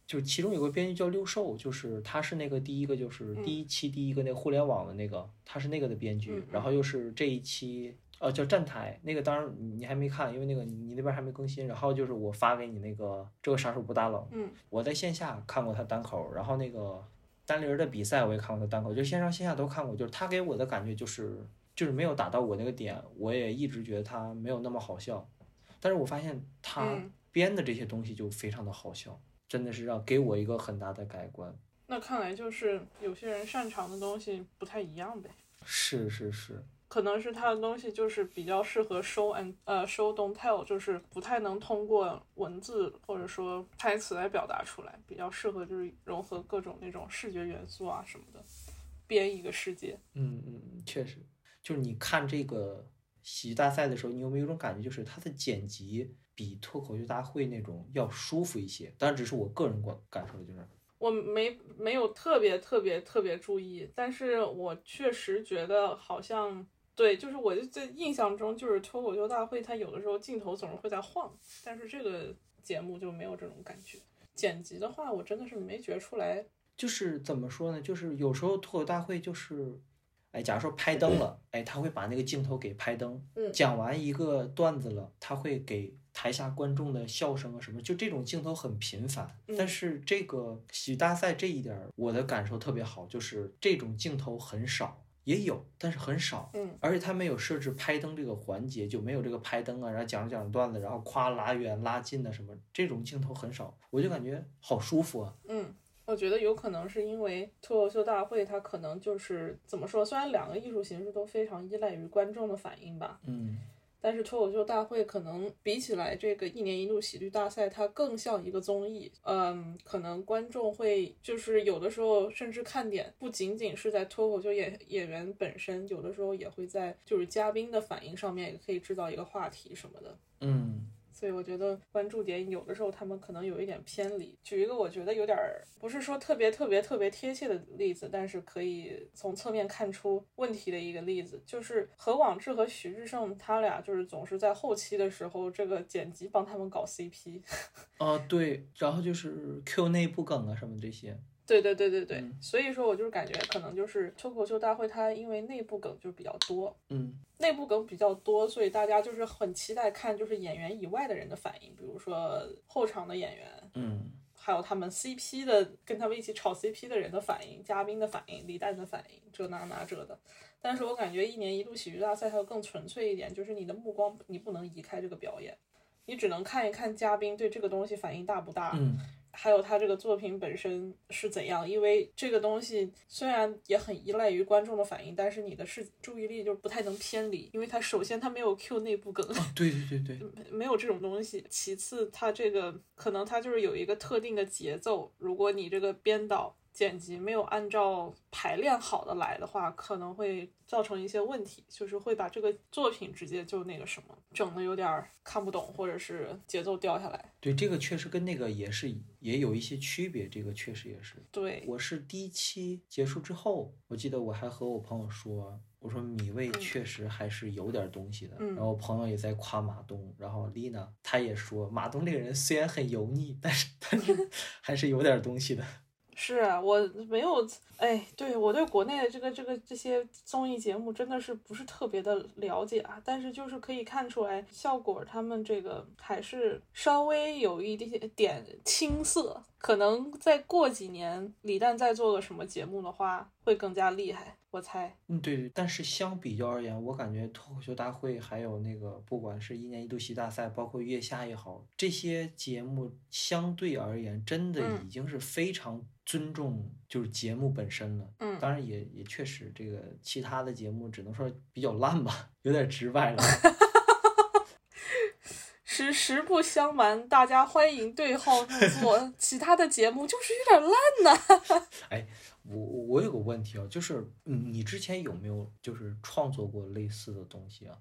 [SPEAKER 2] 就是其中有个编剧叫六兽，就是他是那个第一个，就是第一期第一个那个互联网的那个，他是那个的编剧，然后又是这一期，呃，叫站台那个，当然你还没看，因为那个你那边还没更新，然后就是我发给你那个这个杀手不大冷，
[SPEAKER 1] 嗯，
[SPEAKER 2] 我在线下看过他单口，然后那个。单林的比赛我也看过他单口，就线上线下都看过。就是他给我的感觉就是，就是没有打到我那个点，我也一直觉得他没有那么好笑。但是我发现他编的这些东西就非常的好笑，真的是让给我一个很大的改观。
[SPEAKER 1] 那看来就是有些人擅长的东西不太一样呗。
[SPEAKER 2] 是是是。
[SPEAKER 1] 可能是他的东西就是比较适合 show and 呃 show don't tell，就是不太能通过文字或者说台词来表达出来，比较适合就是融合各种那种视觉元素啊什么的，编一个世界。
[SPEAKER 2] 嗯嗯，确实，就是你看这个喜剧大赛的时候，你有没有一种感觉，就是它的剪辑比脱口秀大会那种要舒服一些？当然，只是我个人感感受的，就是。
[SPEAKER 1] 我没没有特别特别特别注意，但是我确实觉得好像。对，就是我就在印象中，就是脱口秀大会，它有的时候镜头总是会在晃，但是这个节目就没有这种感觉。剪辑的话，我真的是没觉出来。
[SPEAKER 2] 就是怎么说呢？就是有时候脱口大会就是，哎，假如说拍灯了，哎，他会把那个镜头给拍灯。
[SPEAKER 1] 嗯
[SPEAKER 2] 讲完一个段子了，他会给台下观众的笑声啊什么，就这种镜头很频繁。
[SPEAKER 1] 嗯
[SPEAKER 2] 但是这个喜剧大赛这一点儿，我的感受特别好，就是这种镜头很少。也有，但是很少。
[SPEAKER 1] 嗯，
[SPEAKER 2] 而且他没有设置拍灯这个环节，就没有这个拍灯啊，然后讲着讲着段子，然后夸拉远拉近的什么，这种镜头很少，我就感觉好舒服啊。
[SPEAKER 1] 嗯，我觉得有可能是因为脱口秀大会，它可能就是怎么说？虽然两个艺术形式都非常依赖于观众的反应吧，
[SPEAKER 2] 嗯
[SPEAKER 1] 但是脱口秀大会可能比起来这个一年一度喜剧大赛，它更像一个综艺。嗯，可能观众会就是有的时候甚至看点不仅仅是在脱口秀演演员本身，有的时候也会在就是嘉宾的反应上面，也可以制造一个话题什么的。
[SPEAKER 2] 嗯
[SPEAKER 1] 所以我觉得关注点有的时候他们可能有一点偏离。举一个我觉得有点不是说特别特别特别贴切的例子，但是可以从侧面看出问题的一个例子，就是何广智和徐志胜他俩就是总是在后期的时候，这个剪辑帮他们搞 CP。
[SPEAKER 2] 啊对，然后就是 Q 内部梗啊什么这些。
[SPEAKER 1] 对对对对对，
[SPEAKER 2] 嗯。
[SPEAKER 1] 所以说我就是感觉可能就是脱口秀大会它因为内部梗就比较多，
[SPEAKER 2] 嗯。
[SPEAKER 1] 内部梗比较多，所以大家就是很期待看就是演员以外的人的反应，比如说后场的演员，
[SPEAKER 2] 嗯。
[SPEAKER 1] 还有他们 CP 的跟他们一起炒 CP 的人的反应、嘉宾的反应、李诞的反应，这那那这的。但是我感觉一年一度喜剧大赛它要更纯粹一点，就是你的目光你不能移开这个表演，你只能看一看嘉宾对这个东西反应大不大，
[SPEAKER 2] 嗯
[SPEAKER 1] 还有他这个作品本身是怎样。因为这个东西虽然也很依赖于观众的反应，但是你的是注意力就不太能偏离，因为它首先它没有 Q 内部梗。
[SPEAKER 2] 啊对对对对，
[SPEAKER 1] 没有这种东西。其次，它这个可能它就是有一个特定的节奏，如果你这个编导剪辑没有按照排练好的来的话，可能会造成一些问题，就是会把这个作品直接就那个什么，整的有点儿看不懂，或者是节奏掉下来。
[SPEAKER 2] 对这个确实跟那个也是也有一些区别，这个确实也是。
[SPEAKER 1] 对，
[SPEAKER 2] 我是第一期结束之后，我记得我还和我朋友说，我说米未确实还是有点东西的。
[SPEAKER 1] 嗯
[SPEAKER 2] 然后我朋友也在夸马东，然后丽娜她也说，马东这个人虽然很油腻，但是但是 还是有点东西的。
[SPEAKER 1] 是啊，我没有，哎，对我对国内的这个这个这些综艺节目真的是不是特别的了解啊，但是就是可以看出来，效果他们这个还是稍微有一点点青涩，可能再过几年李诞再做个什么节目的话，会更加厉害，我猜。
[SPEAKER 2] 嗯，对对，但是相比较而言，我感觉脱口秀大会还有那个，不管是一年一度喜剧大赛，包括月下也好，这些节目相对而言，真的
[SPEAKER 1] 嗯
[SPEAKER 2] 已经是非常尊重就是节目本身了。
[SPEAKER 1] 嗯
[SPEAKER 2] 当然也也确实，这个其他的节目只能说比较烂吧，有点直白了。
[SPEAKER 1] 实实不相瞒，大家欢迎对号入座，其他的节目就是有点烂呐、
[SPEAKER 2] 哎我我有个问题啊，就是嗯，你之前有没有就是创作过类似的东西啊？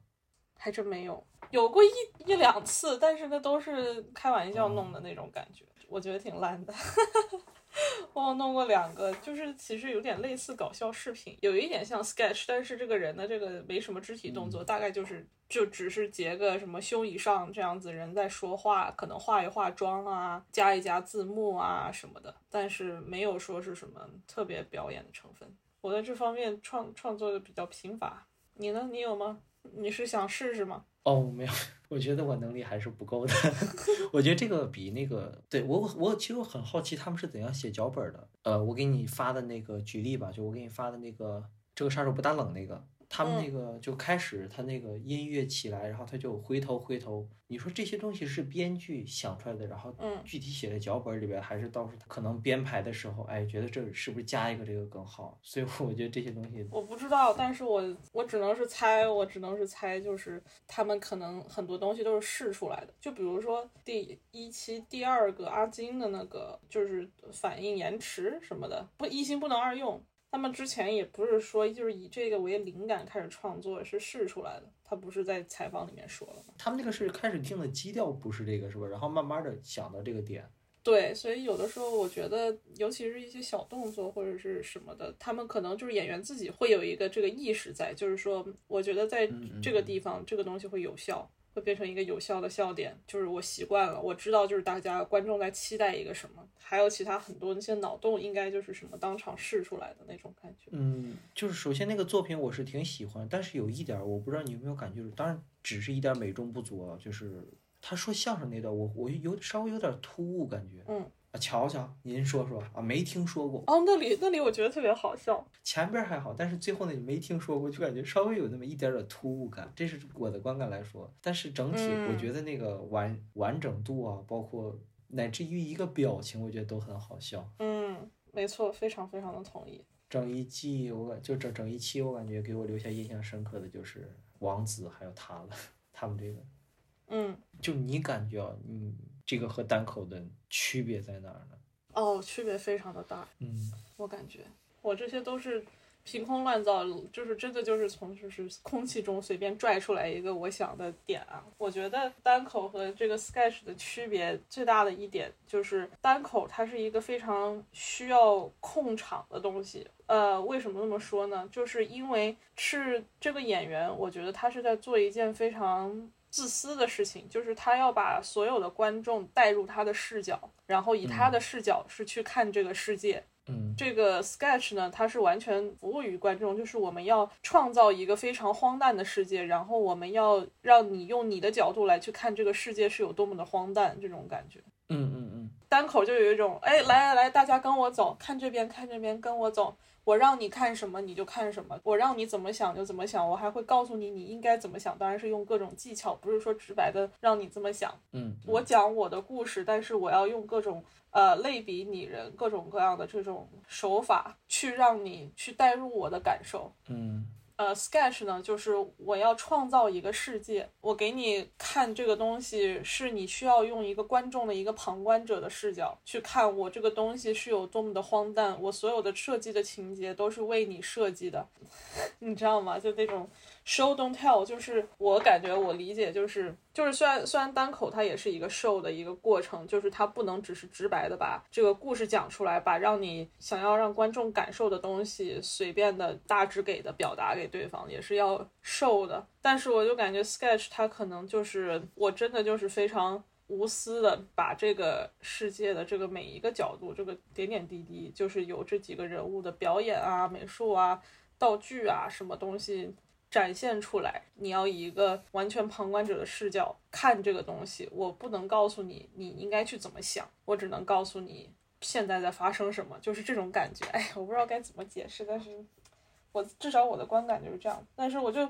[SPEAKER 1] 还真没有，有过一一两次，但是那都是开玩笑弄的那种感觉，我觉得挺烂的。我有弄过两个，就是其实有点类似搞笑视频，有一点像 sketch，但是这个人的这个没什么肢体动作，大概就是就只是截个什么胸以上这样子人在说话，可能化一化妆啊，加一加字幕啊什么的，但是没有说是什么特别表演的成分。我在这方面创创作的比较贫乏，你呢？你有吗？你是想试试吗？
[SPEAKER 2] 哦，没有，我觉得我能力还是不够的。我觉得这个比那个，对我我其实我很好奇他们是怎样写脚本的。呃，我给你发的那个举例吧，就我给你发的那个这个杀手不打冷那个，他们那个就开始他那个音乐起来，然后他就回头回头。你说这些东西是编剧想出来的，然后
[SPEAKER 1] 嗯
[SPEAKER 2] 具体写在脚本里边，还是到时候他可能编排的时候，哎，觉得这是不是加一个这个更好？所以我觉得这些东西，
[SPEAKER 1] 我不知道，但是我我只能是猜，我只能是猜，就是他们可能很多东西都是试出来的。就比如说第一期第二个阿金的那个，就是反应延迟什么的，不一心不能二用。他们之前也不是说就是以这个为灵感开始创作，是试出来的。他不是在采访里面说了吗？
[SPEAKER 2] 他们那个是开始定的基调不是这个是吧？然后慢慢的想到这个点。
[SPEAKER 1] 对，所以有的时候我觉得，尤其是一些小动作或者是什么的，他们可能就是演员自己会有一个这个意识在，就是说，我觉得在这个地方这个东西会有效，会变成一个有效的笑点，就是我习惯了，我知道就是大家观众在期待一个什么，还有其他很多那些脑洞应该就是什么当场试出来的那种感觉。
[SPEAKER 2] 嗯，就是首先那个作品我是挺喜欢，但是有一点儿我不知道你有没有感觉，当然只是一点儿美中不足啊，就是他说相声那段我我有稍微有点突兀感觉。
[SPEAKER 1] 嗯。
[SPEAKER 2] 啊，瞧瞧，您说说啊，没听说过
[SPEAKER 1] 哦，那里那里我觉得特别好笑，
[SPEAKER 2] 前边还好，但是最后那没听说过，就感觉稍微有那么一点点突兀感，这是我的观感来说。但是整体我觉得那个完完整度啊，包括乃至于一个表情，我觉得都很好笑。
[SPEAKER 1] 嗯，没错，非常非常的同意。
[SPEAKER 2] 整一季我感就整整一期，我感觉给我留下印象深刻的就是王子还有他了，他们这个，
[SPEAKER 1] 嗯，
[SPEAKER 2] 就你感觉啊，嗯。这个和单口的区别在哪儿呢？
[SPEAKER 1] 哦，区别非常的大。
[SPEAKER 2] 嗯，
[SPEAKER 1] 我感觉我这些都是凭空乱造，就是真的就是从就是空气中随便拽出来一个我想的点啊。我觉得单口和这个 sketch 的区别最大的一点就是单口它是一个非常需要控场的东西。呃，为什么那么说呢？就是因为是这个演员，我觉得他是在做一件非常。自私的事情就是他要把所有的观众带入他的视角，然后以他的视角是去看这个世界。
[SPEAKER 2] 嗯，
[SPEAKER 1] 这个 sketch 呢，它是完全服务于观众，就是我们要创造一个非常荒诞的世界，然后我们要让你用你的角度来去看这个世界是有多么的荒诞，这种感觉。
[SPEAKER 2] 嗯嗯嗯，
[SPEAKER 1] 单口就有一种，哎，来来来，大家跟我走，看这边，看这边，跟我走。我让你看什么你就看什么，我让你怎么想就怎么想，我还会告诉你你应该怎么想，当然是用各种技巧，不是说直白的让你这么想。
[SPEAKER 2] 嗯，
[SPEAKER 1] 我讲我的故事，但是我要用各种呃类比拟人，各种各样的这种手法去让你去带入我的感受。
[SPEAKER 2] 嗯。
[SPEAKER 1] 呃，sketch 呢，就是我要创造一个世界，我给你看这个东西，是你需要用一个观众的一个旁观者的视角去看我这个东西是有多么的荒诞，我所有的设计的情节都是为你设计的，你知道吗？就那种。Show don't tell，就是我感觉我理解就是就是虽然虽然单口它也是一个 show 的一个过程，就是它不能只是直白的把这个故事讲出来，把让你想要让观众感受的东西随便的大致给的表达给对方，也是要 show 的。但是我就感觉 sketch 它可能就是我真的就是非常无私的把这个世界的这个每一个角度，这个点点滴滴，就是有这几个人物的表演啊、美术啊、道具啊什么东西。展现出来，你要以一个完全旁观者的视角看这个东西。我不能告诉你你应该去怎么想，我只能告诉你现在在发生什么，就是这种感觉。哎，我不知道该怎么解释，但是我至少我的观感就是这样。但是我就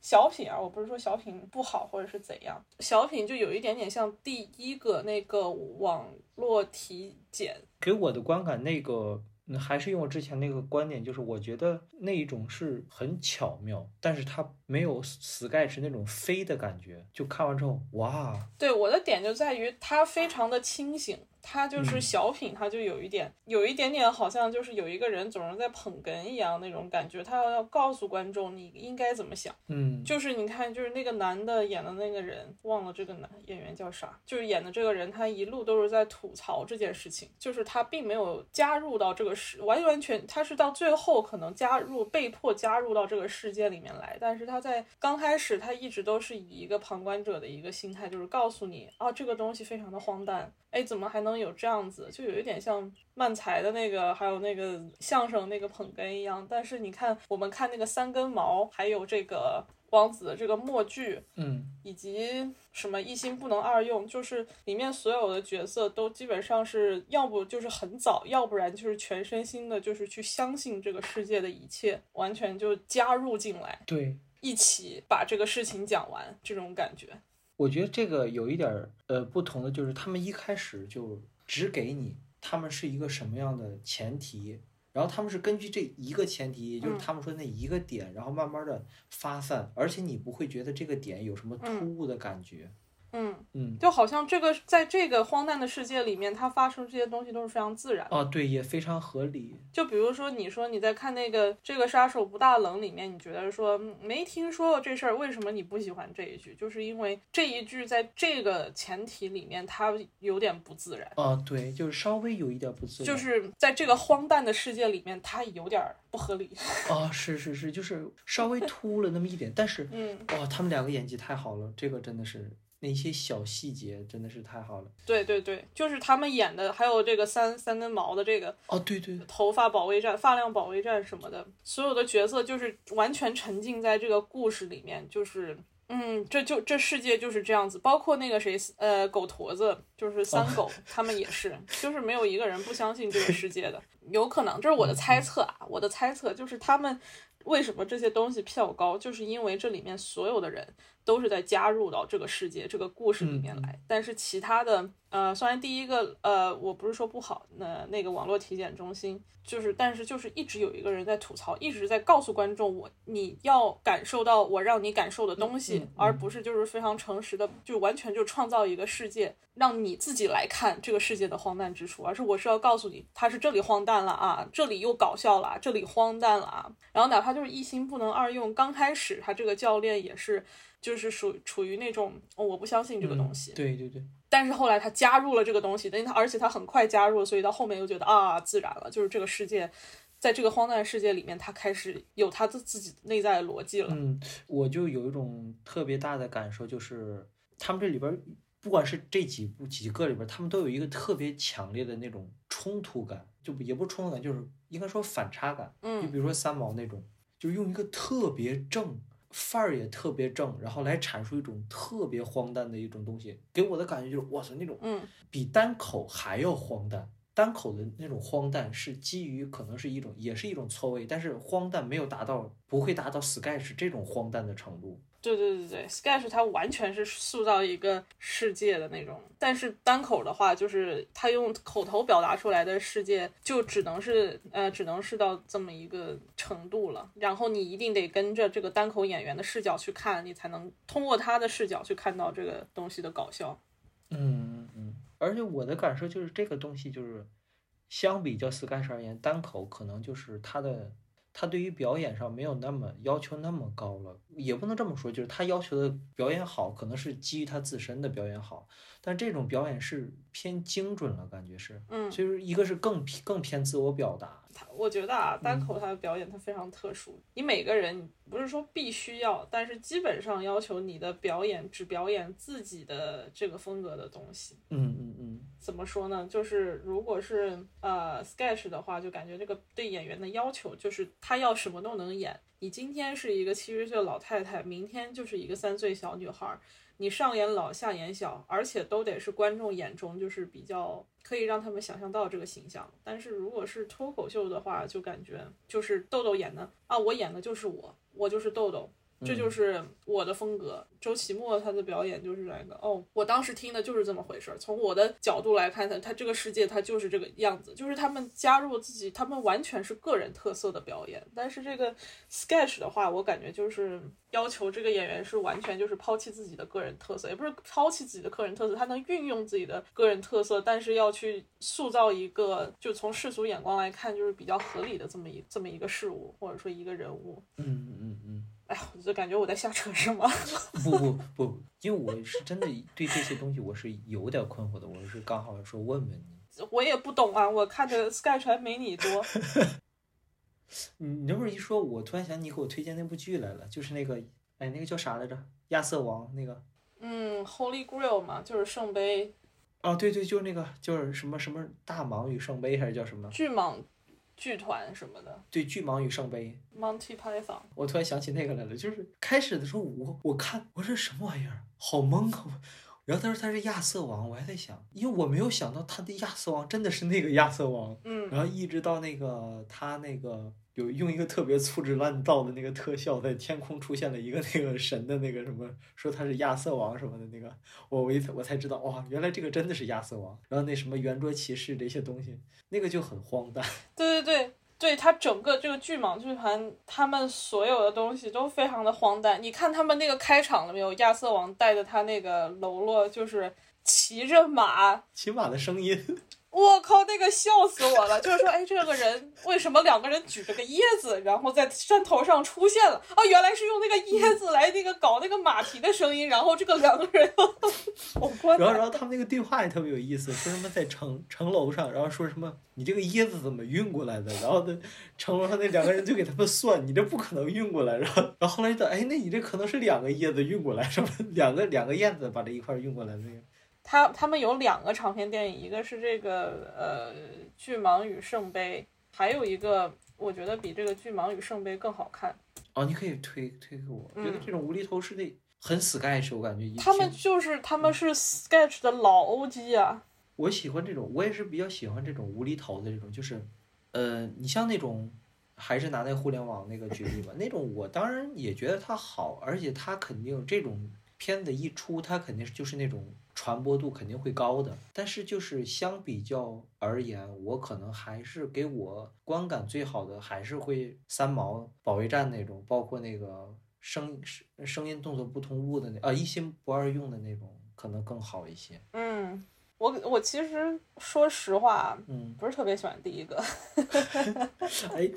[SPEAKER 1] 小品啊，我不是说小品不好或者是怎样，小品就有一点点像第一个那个网络体检，
[SPEAKER 2] 给我的观感那个。还是用我之前那个观点，就是我觉得那一种是很巧妙，但是它没有 sketch 那种飞的感觉。就看完之后，哇！
[SPEAKER 1] 对我的点就在于它非常的清醒。他就是小品，他就有一点，有一点点好像就是有一个人总是在捧哏一样那种感觉，他要要告诉观众你应该怎么想。
[SPEAKER 2] 嗯，
[SPEAKER 1] 就是你看，就是那个男的演的那个人，忘了这个男演员叫啥，就是演的这个人，他一路都是在吐槽这件事情，就是他并没有加入到这个世，完完全他是到最后可能加入，被迫加入到这个世界里面来，但是他在刚开始他一直都是以一个旁观者的一个心态，就是告诉你啊，这个东西非常的荒诞。哎，怎么还能有这样子？就有一点像漫才的那个，还有那个相声那个捧哏一样。但是你看，我们看那个三根毛，还有这个王子的这个默剧，
[SPEAKER 2] 嗯，
[SPEAKER 1] 以及什么一心不能二用，就是里面所有的角色都基本上是要不就是很早，要不然就是全身心的，就是去相信这个世界的一切，完全就加入进来，
[SPEAKER 2] 对，
[SPEAKER 1] 一起把这个事情讲完，这种感觉。
[SPEAKER 2] 我觉得这个有一点儿呃不同的，就是他们一开始就只给你他们是一个什么样的前提，然后他们是根据这一个前提，也就是他们说那一个点，然后慢慢的发散，而且你不会觉得这个点有什么突兀的感觉，
[SPEAKER 1] 嗯，
[SPEAKER 2] 嗯嗯，
[SPEAKER 1] 就好像这个在这个荒诞的世界里面，它发生这些东西都是非常自然的。
[SPEAKER 2] 哦，对，也非常合理。
[SPEAKER 1] 就比如说，你说你在看那个这个杀手不大冷里面，你觉得说嗯没听说过这事儿，为什么你不喜欢这一句？就是因为这一句在这个前提里面，它有点不自然。
[SPEAKER 2] 哦，对，就是稍微有一点不自然。
[SPEAKER 1] 就是在这个荒诞的世界里面，它有点儿不合理。
[SPEAKER 2] 啊、是是是，就是稍微突了那么一点，但是
[SPEAKER 1] 嗯，
[SPEAKER 2] 哇、他们两个演技太好了，这个真的是那些小细节真的是太好了。
[SPEAKER 1] 对对对，就是他们演的，还有这个三三根毛的这个
[SPEAKER 2] 哦，对对，
[SPEAKER 1] 头发保卫战、发量保卫战什么的，所有的角色就是完全沉浸在这个故事里面，就是。嗯，这就这世界就是这样子，包括那个谁，呃，狗驼子，就是三狗，他们也是，就是没有一个人不相信这个世界的。有可能，这是我的猜测啊，我的猜测就是他们为什么这些东西票高，就是因为这里面所有的人都是在加入到这个世界、这个故事里面来，但是其他的，呃，虽然第一个，呃，我不是说不好，那那个网络体检中心就是，但是就是一直有一个人在吐槽，一直在告诉观众，我你要感受到我让你感受的东西，而不是就是非常诚实的，就完全就创造一个世界，让你自己来看这个世界的荒诞之处，而是我是要告诉你，他是这里荒诞了啊，这里又搞笑了啊，这里荒诞了啊，然后哪怕就是一心不能二用，刚开始他这个教练也是。就是属处于那种、哦、我不相信这个东西，
[SPEAKER 2] 嗯对对对，
[SPEAKER 1] 但是后来他加入了这个东西，但他而且他很快加入，所以到后面又觉得啊自然了，就是这个世界，在这个荒诞的世界里面，他开始有他自自己内在的逻辑了。
[SPEAKER 2] 嗯，我就有一种特别大的感受，就是他们这里边儿，不管是这几部几个里边儿，他们都有一个特别强烈的那种冲突感，就也不是冲突感，就是应该说反差感。就
[SPEAKER 1] 嗯
[SPEAKER 2] 比如说三毛那种，就是用一个特别正。范儿也特别正，然后来阐述一种特别荒诞的一种东西，给我的感觉就是，哇塞，那种
[SPEAKER 1] 嗯
[SPEAKER 2] 比单口还要荒诞。单口的那种荒诞是基于可能是一种，也是一种错位，但是荒诞没有达到，不会达到 Sketch 这种荒诞的程度。
[SPEAKER 1] 对对对对，Sketch 它完全是塑造一个世界的那种，但是单口的话，就是他用口头表达出来的世界，就只能是呃，只能是到这么一个程度了。然后你一定得跟着这个单口演员的视角去看，你才能通过他的视角去看到这个东西的搞笑。
[SPEAKER 2] 嗯而且我的感受就是这个东西就是，相比较 Sketch 而言，单口可能就是它的，它对于表演上没有那么要求那么高了，也不能这么说，就是他要求的表演好，可能是基于他自身的表演好，但这种表演是偏精准了，感觉是，
[SPEAKER 1] 嗯，
[SPEAKER 2] 就是一个是更偏更偏自我表达，
[SPEAKER 1] 他我觉得啊，单口他的表演他非常特殊，你每个人不是说必须要，但是基本上要求你的表演只表演自己的这个风格的东西。
[SPEAKER 2] 嗯嗯嗯，
[SPEAKER 1] 怎么说呢？就是如果是呃 sketch 的话，就感觉这个对演员的要求就是他要什么都能演。你今天是一个七十岁老太太，明天就是一个三岁小女孩，你上眼老下眼小，而且都得是观众眼中就是比较可以让他们想象到这个形象。但是如果是脱口秀的话，就感觉就是豆豆演的啊，我演的就是我，我就是豆豆。这就是我的风格。周奇墨他的表演就是那个，哦，我当时听的就是这么回事儿。从我的角度来看，他他这个世界他就是这个样子，就是他们加入自己，他们完全是个人特色的表演。但是这个 sketch 的话，我感觉就是要求这个演员是完全就是抛弃自己的个人特色，也不是抛弃自己的个人特色，他能运用自己的个人特色，但是要去塑造一个就从世俗眼光来看就是比较合理的这么一这么一个事物，或者说一个人物。
[SPEAKER 2] 嗯嗯嗯嗯。
[SPEAKER 1] 哎呀，我就感觉我在瞎扯是吗。
[SPEAKER 2] 不不不，因为我是真的对这些东西我是有点困惑的，我是刚好说问问你。
[SPEAKER 1] 我也不懂啊，我看的 sketch 还没你多。
[SPEAKER 2] 你你这么一说，我突然想你给我推荐那部剧来了，就是那个哎那个叫啥来着？亚瑟王那个。
[SPEAKER 1] 嗯，Holy Grail 嘛，就是圣杯。
[SPEAKER 2] 哦，对对，就是那个，就是什么什么大蟒与圣杯还是叫什么？
[SPEAKER 1] 巨蟒剧团什么的。
[SPEAKER 2] 对，巨蟒与圣杯。
[SPEAKER 1] Monty Python。
[SPEAKER 2] 我突然想起那个来了，就是开始的时候我我看我说什么玩意儿，好懵啊！然后他说他是亚瑟王，我还在想，因为我没有想到他的亚瑟王真的是那个亚瑟王。
[SPEAKER 1] 嗯。
[SPEAKER 2] 然后一直到那个他那个有用一个特别粗制滥造的那个特效，在天空出现了一个那个神的那个什么，说他是亚瑟王什么的那个，我我一我才知道哇，原来这个真的是亚瑟王。然后那什么圆桌骑士这些东西，那个就很荒诞。
[SPEAKER 1] 对 对对，对他整个这个巨蟒剧团，他们所有的东西都非常的荒诞。你看他们那个开场了没有？亚瑟王带着他那个喽啰，就是骑着马，
[SPEAKER 2] 骑马的声音。
[SPEAKER 1] 我靠，那个笑死我了！就是说，哎，这个人为什么两个人举着个椰子，然后在山头上出现了？哦，原来是用那个椰子来那个搞那个马蹄的声音。然后这个两个人，
[SPEAKER 2] 然后然后他们那个对话也特别有意思，说什么在城城楼上，然后说什么你这个椰子怎么运过来的？然后那城楼上那两个人就给他们算，你这不可能运过来。然后然后后来就哎，那你这可能是两个椰子运过来，什么两个两个燕子把这一块运过来那个。
[SPEAKER 1] 他他们有两个长篇电影，一个是这个呃《巨蟒与圣杯》，还有一个我觉得比这个《巨蟒与圣杯》更好看。
[SPEAKER 2] 哦，你可以推推给我。觉得这种无厘头是那很 sketch，我感觉。
[SPEAKER 1] 他们就是他们是 sketch 的老 OG 啊。
[SPEAKER 2] 我喜欢这种，我也是比较喜欢这种无厘头的这种，就是呃，你像那种还是拿那互联网那个举例吧，那种我当然也觉得它好，而且它肯定这种片子一出，它肯定是就是那种。传播度肯定会高的，但是就是相比较而言，我可能还是给我观感最好的，还是会三毛保卫战那种，包括那个声声声音动作不同步的那啊一心不二用的那种，可能更好一些。
[SPEAKER 1] 嗯。我我其实说实话，
[SPEAKER 2] 嗯，
[SPEAKER 1] 不是特别喜欢第一个，
[SPEAKER 2] 哎，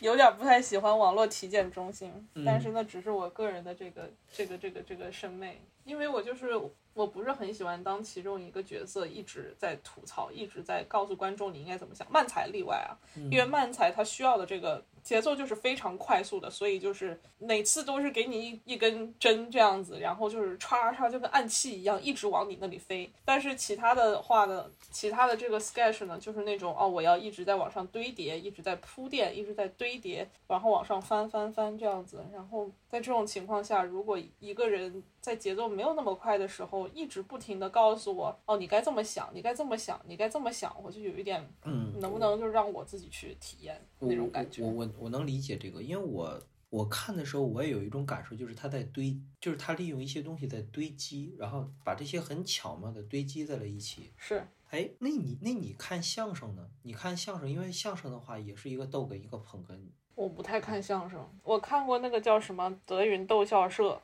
[SPEAKER 1] 有点不太喜欢网络体检中心，但是那只是我个人的这个这个这个这个审美，因为我就是我不是很喜欢当其中一个角色一直在吐槽，一直在告诉观众你应该怎么想，漫才例外啊，因为漫才它需要的这个。节奏就是非常快速的，所以就是每次都是给你一一根针这样子，然后就是歘歘就跟暗器一样，一直往你那里飞。但是其他的话呢，其他的这个 sketch 呢，就是那种哦，我要一直在往上堆叠，一直在铺垫，一直在堆叠，然后往上翻翻翻这样子。然后在这种情况下，如果一个人在节奏没有那么快的时候，一直不停的告诉我哦，你该这么想，你该这么想，你该这么想，我就有一点，
[SPEAKER 2] 嗯，
[SPEAKER 1] 能不能就让我自己去体验那种感觉？
[SPEAKER 2] 我我。我能理解这个，因为我我看的时候，我也有一种感受，就是他在堆，就是他利用一些东西在堆积，然后把这些很巧妙的堆积在了一起。
[SPEAKER 1] 是，
[SPEAKER 2] 哎，那你那你看相声呢？你看相声，因为相声的话也是一个逗哏，一个捧哏。
[SPEAKER 1] 我不太看相声，我看过那个叫什么德云逗笑社，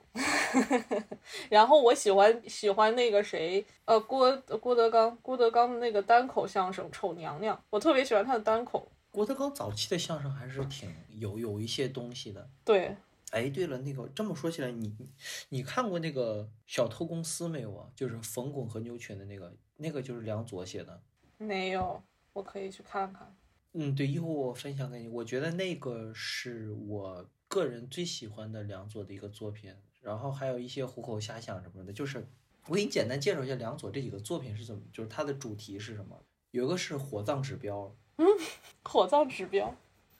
[SPEAKER 1] 然后我喜欢喜欢那个谁，呃，郭郭德纲，郭德纲的那个单口相声《丑娘娘》，我特别喜欢他的单口。
[SPEAKER 2] 郭德纲早期的相声还是挺有有一些东西的。
[SPEAKER 1] 对，
[SPEAKER 2] 哎，对了，那个这么说起来，你你看过那个《小偷公司》没有啊？就是冯巩和牛群的那个，那个就是梁左写的。
[SPEAKER 1] 没有，我可以去看看。
[SPEAKER 2] 嗯，对，一会儿我分享给你。我觉得那个是我个人最喜欢的梁左的一个作品。然后还有一些虎口遐想什么的，就是我给你简单介绍一下梁左这几个作品是怎么，就是它的主题是什么？有一个是火葬指标。
[SPEAKER 1] 嗯，火葬指标，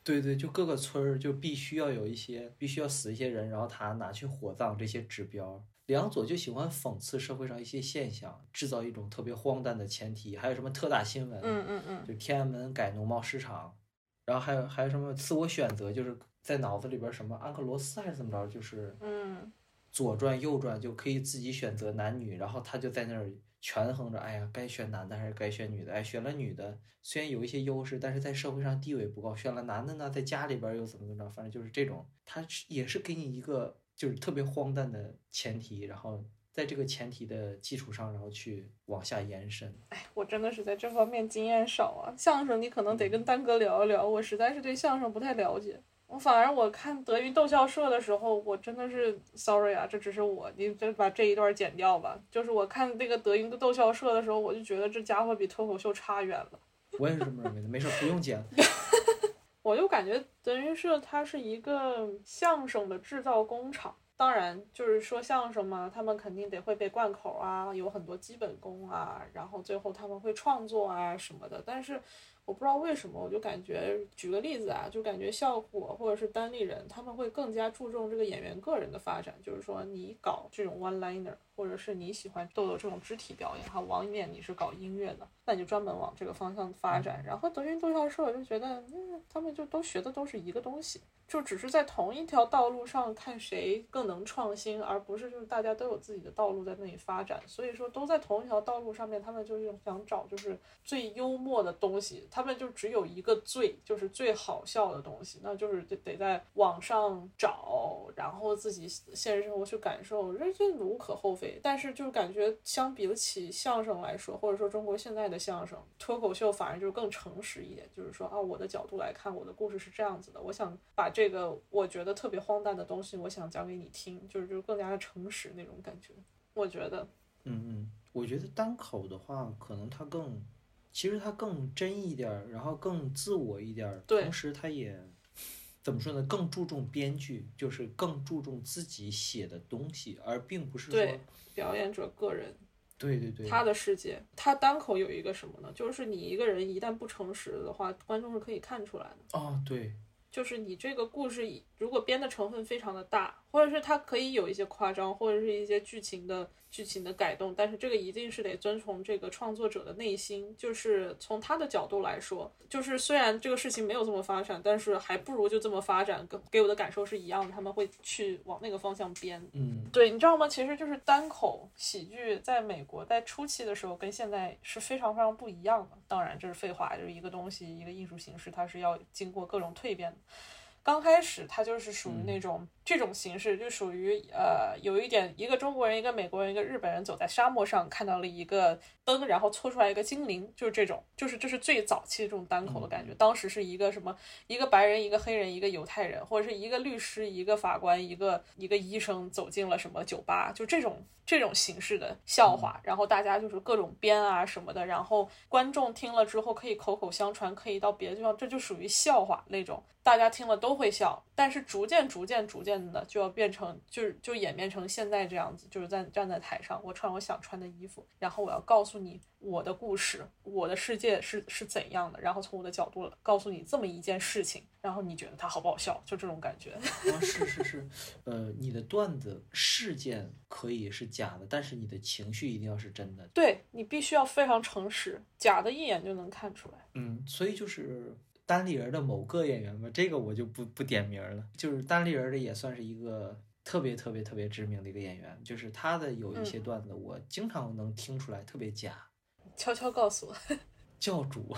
[SPEAKER 2] 对对，就各个村儿就必须要有一些，必须要死一些人，然后他拿去火葬这些指标。梁左就喜欢讽刺社会上一些现象，制造一种特别荒诞的前提。还有什么特大新闻？
[SPEAKER 1] 嗯嗯嗯，
[SPEAKER 2] 就天安门改农贸市场，然后还有还有什么自我选择，就是在脑子里边什么安克罗斯还是怎么着，就是
[SPEAKER 1] 嗯，
[SPEAKER 2] 左转右转就可以自己选择男女，然后他就在那儿。权衡着，哎呀，该选男的还是该选女的？哎，选了女的，虽然有一些优势，但是在社会上地位不高；选了男的呢，在家里边又怎么怎么着？反正就是这种，他也是给你一个就是特别荒诞的前提，然后在这个前提的基础上，然后去往下延伸。
[SPEAKER 1] 哎，我真的是在这方面经验少啊。相声你可能得跟丹哥聊一聊，我实在是对相声不太了解。我反而我看德云逗笑社的时候，我真的是 sorry 啊，这只是我，你就把这一段剪掉吧。就是我看那个德云逗笑社的时候，我就觉得这家伙比脱口秀差远了。
[SPEAKER 2] 我也是这么认为的，没事，不用剪。
[SPEAKER 1] 我就感觉德云社它是一个相声的制造工厂。当然，就是说相声嘛，他们肯定得会被贯口啊，有很多基本功啊，然后最后他们会创作啊什么的。但是。我不知道为什么，我就感觉，举个例子啊，就感觉效果或者是单立人，他们会更加注重这个演员个人的发展，就是说你搞这种 one liner，或者是你喜欢豆豆这种肢体表演，哈，王一念你是搞音乐的，那你就专门往这个方向发展。然后德云逗笑社，我就觉得，嗯，他们就都学的都是一个东西，就只是在同一条道路上看谁更能创新，而不是就是大家都有自己的道路在那里发展。所以说都在同一条道路上面，他们就是想找就是最幽默的东西。他们就只有一个最，就是最好笑的东西，那就是得得在网上找，然后自己现实生活去感受，这这无可厚非。但是就是感觉相比得起相声来说，或者说中国现在的相声脱口秀，反而就是更诚实一点，就是说啊，我的角度来看，我的故事是这样子的，我想把这个我觉得特别荒诞的东西，我想讲给你听，就是就更加的诚实那种感觉。我觉得，
[SPEAKER 2] 嗯嗯，我觉得单口的话，可能它更，其实它更真一点儿，然后更自我一点儿，同时它也怎么说呢？更注重编剧，就是更注重自己写的东西，而并不是说，
[SPEAKER 1] 对表演者个人。
[SPEAKER 2] 对对对，
[SPEAKER 1] 他的世界，他单口有一个什么呢？就是你一个人一旦不诚实的话，观众是可以看出来的。
[SPEAKER 2] 哦对，
[SPEAKER 1] 就是你这个故事如果编的成分非常的大，或者是它可以有一些夸张，或者是一些剧情的剧情的改动，但是这个一定是得遵从这个创作者的内心，就是从他的角度来说，就是虽然这个事情没有这么发展，但是还不如就这么发展，跟给我的感受是一样的，他们会去往那个方向编。
[SPEAKER 2] 嗯
[SPEAKER 1] 对，你知道吗？其实就是单口喜剧在美国在初期的时候跟现在是非常非常不一样的。当然这是废话，就是一个东西，一个艺术形式，它是要经过各种蜕变的。刚开始他就是属于那种、这种形式，就属于呃有一点一个中国人、一个美国人、一个日本人走在沙漠上看到了一个灯，然后搓出来一个精灵，就是这种，就是这是最早期的这种单口的感觉。当时是一个什么一个白人、一个黑人、一个犹太人，或者是一个律师、一个法官、一个一个医生走进了什么酒吧，就这种这种形式的笑话，然后大家就是各种编啊什么的，然后观众听了之后可以口口相传，可以到别的地方，这就属于笑话那种，大家听了都会笑。但是逐渐逐渐逐渐的就要变成，就是就演变成现在这样子，就是在站在台上，我穿我想穿的衣服，然后我要告诉你我的故事，我的世界是是怎样的，然后从我的角度告诉你这么一件事情，然后你觉得它好不好笑，就这种感觉。
[SPEAKER 2] 啊 是是是，呃，你的段子事件可以是假的，但是你的情绪一定要是真的。
[SPEAKER 1] 对你必须要非常诚实，假的一眼就能看出来。
[SPEAKER 2] 嗯，所以就是单立人的某个演员吧，这个我就不不点名了。就是单立人的也算是一个特别特别特别知名的一个演员，就是他的有一些段子，我经常能听出来特别假。
[SPEAKER 1] 悄悄告诉我，
[SPEAKER 2] 教主，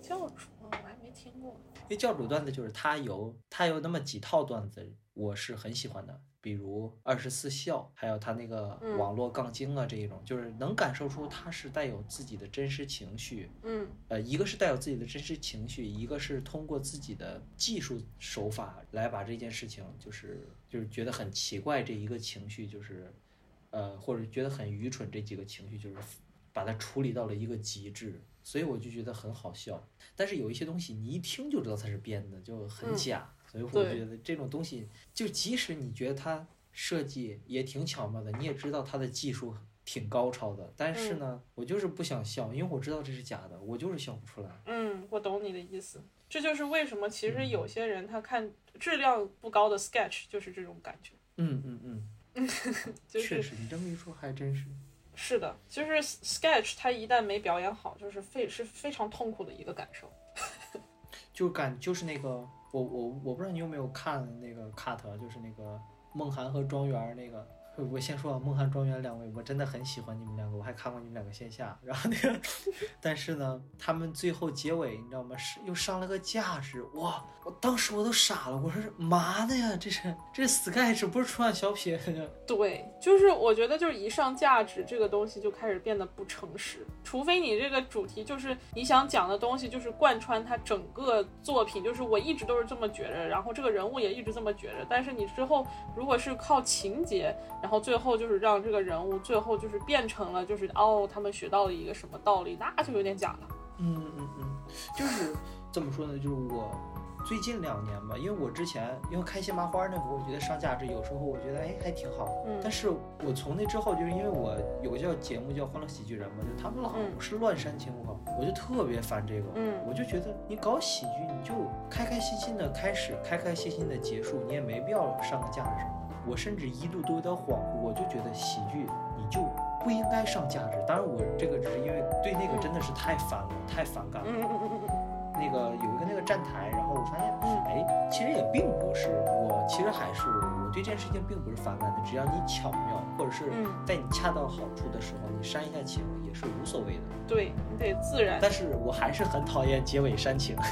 [SPEAKER 1] 教主我还没听过。
[SPEAKER 2] 因为教主段子就是他有他有那么几套段子，我是很喜欢的，比如二十四孝，还有他那个
[SPEAKER 1] 嗯。
[SPEAKER 2] 网络杠精啊这一种，就是能感受出他是带有自己的真实情绪，
[SPEAKER 1] 嗯。
[SPEAKER 2] 呃，一个是带有自己的真实情绪，一个是通过自己的技术手法来把这件事情，就是就是觉得很奇怪这一个情绪，就是呃，或者觉得很愚蠢这几个情绪，就是把它处理到了一个极致，所以我就觉得很好笑。但是有一些东西你一听就知道它是编的，就很
[SPEAKER 1] 嗯。
[SPEAKER 2] 假，所以我
[SPEAKER 1] 对
[SPEAKER 2] 觉得这种东西，就即使你觉得它设计也挺巧妙的，你也知道它的技术挺高超的，但是呢，我就是不想笑，因为我知道这是假的，我就是笑不出来。
[SPEAKER 1] 嗯，我懂你的意思。这就是为什么其实有些人他看质量不高的 sketch 就是这种感觉，
[SPEAKER 2] 嗯嗯嗯，
[SPEAKER 1] 就是
[SPEAKER 2] 确实，你这么一说还真是。
[SPEAKER 1] 是的，就是 sketch 它一旦没表演好，就是非是非常痛苦的一个感受。
[SPEAKER 2] 就感就是那个，我我我不知道你有没有看那个 cut，就是那个梦涵和庄园那个。我先说啊，梦涵、庄园两位，我真的很喜欢你们两个，我还看过你们两个线下。然后那个，但是呢，他们最后结尾你知道吗？是又上了个价值，哇！我当时我都傻了，我说嘛的呀？这是这是 sketch 不是春晚小品？
[SPEAKER 1] 对，就是我觉得就是一上价值这个东西就开始变得不诚实，除非你这个主题就是你想讲的东西就是贯穿他整个作品，就是我一直都是这么觉着，然后这个人物也一直这么觉着，但是你之后如果是靠情节，然后最后就是让这个人物最后就是变成了就是哦他们学到了一个什么道理，那就有点假了。
[SPEAKER 2] 嗯嗯嗯，就是怎么说呢？就是我最近两年吧，因为我之前因为开心麻花那会儿，我觉得上价值有时候我觉得哎还挺好，
[SPEAKER 1] 嗯
[SPEAKER 2] 但是我从那之后，就是因为我有个叫节目叫《欢乐喜剧人》嘛，就他们老
[SPEAKER 1] 嗯
[SPEAKER 2] 是乱煽情况，我就特别烦这个。
[SPEAKER 1] 嗯
[SPEAKER 2] 我就觉得你搞喜剧，你就开开心心的开始，开开心心的结束，你也没必要上个价值什么的。我甚至一度都有点恍惚，我就觉得喜剧你就不应该上价值。当然，我这个只是因为对那个真的是太烦了，太反感了。
[SPEAKER 1] 嗯嗯嗯嗯嗯。
[SPEAKER 2] 那个有一个那个站台，然后我发现，
[SPEAKER 1] 嗯
[SPEAKER 2] 哎，其实也并不是，我其实还是我对这件事情并不是反感的，只要你巧妙，或者是
[SPEAKER 1] 嗯，
[SPEAKER 2] 在你恰到好处的时候，你煽一下情也是无所谓的。
[SPEAKER 1] 对你得自然。
[SPEAKER 2] 但是我还是很讨厌结尾煽情。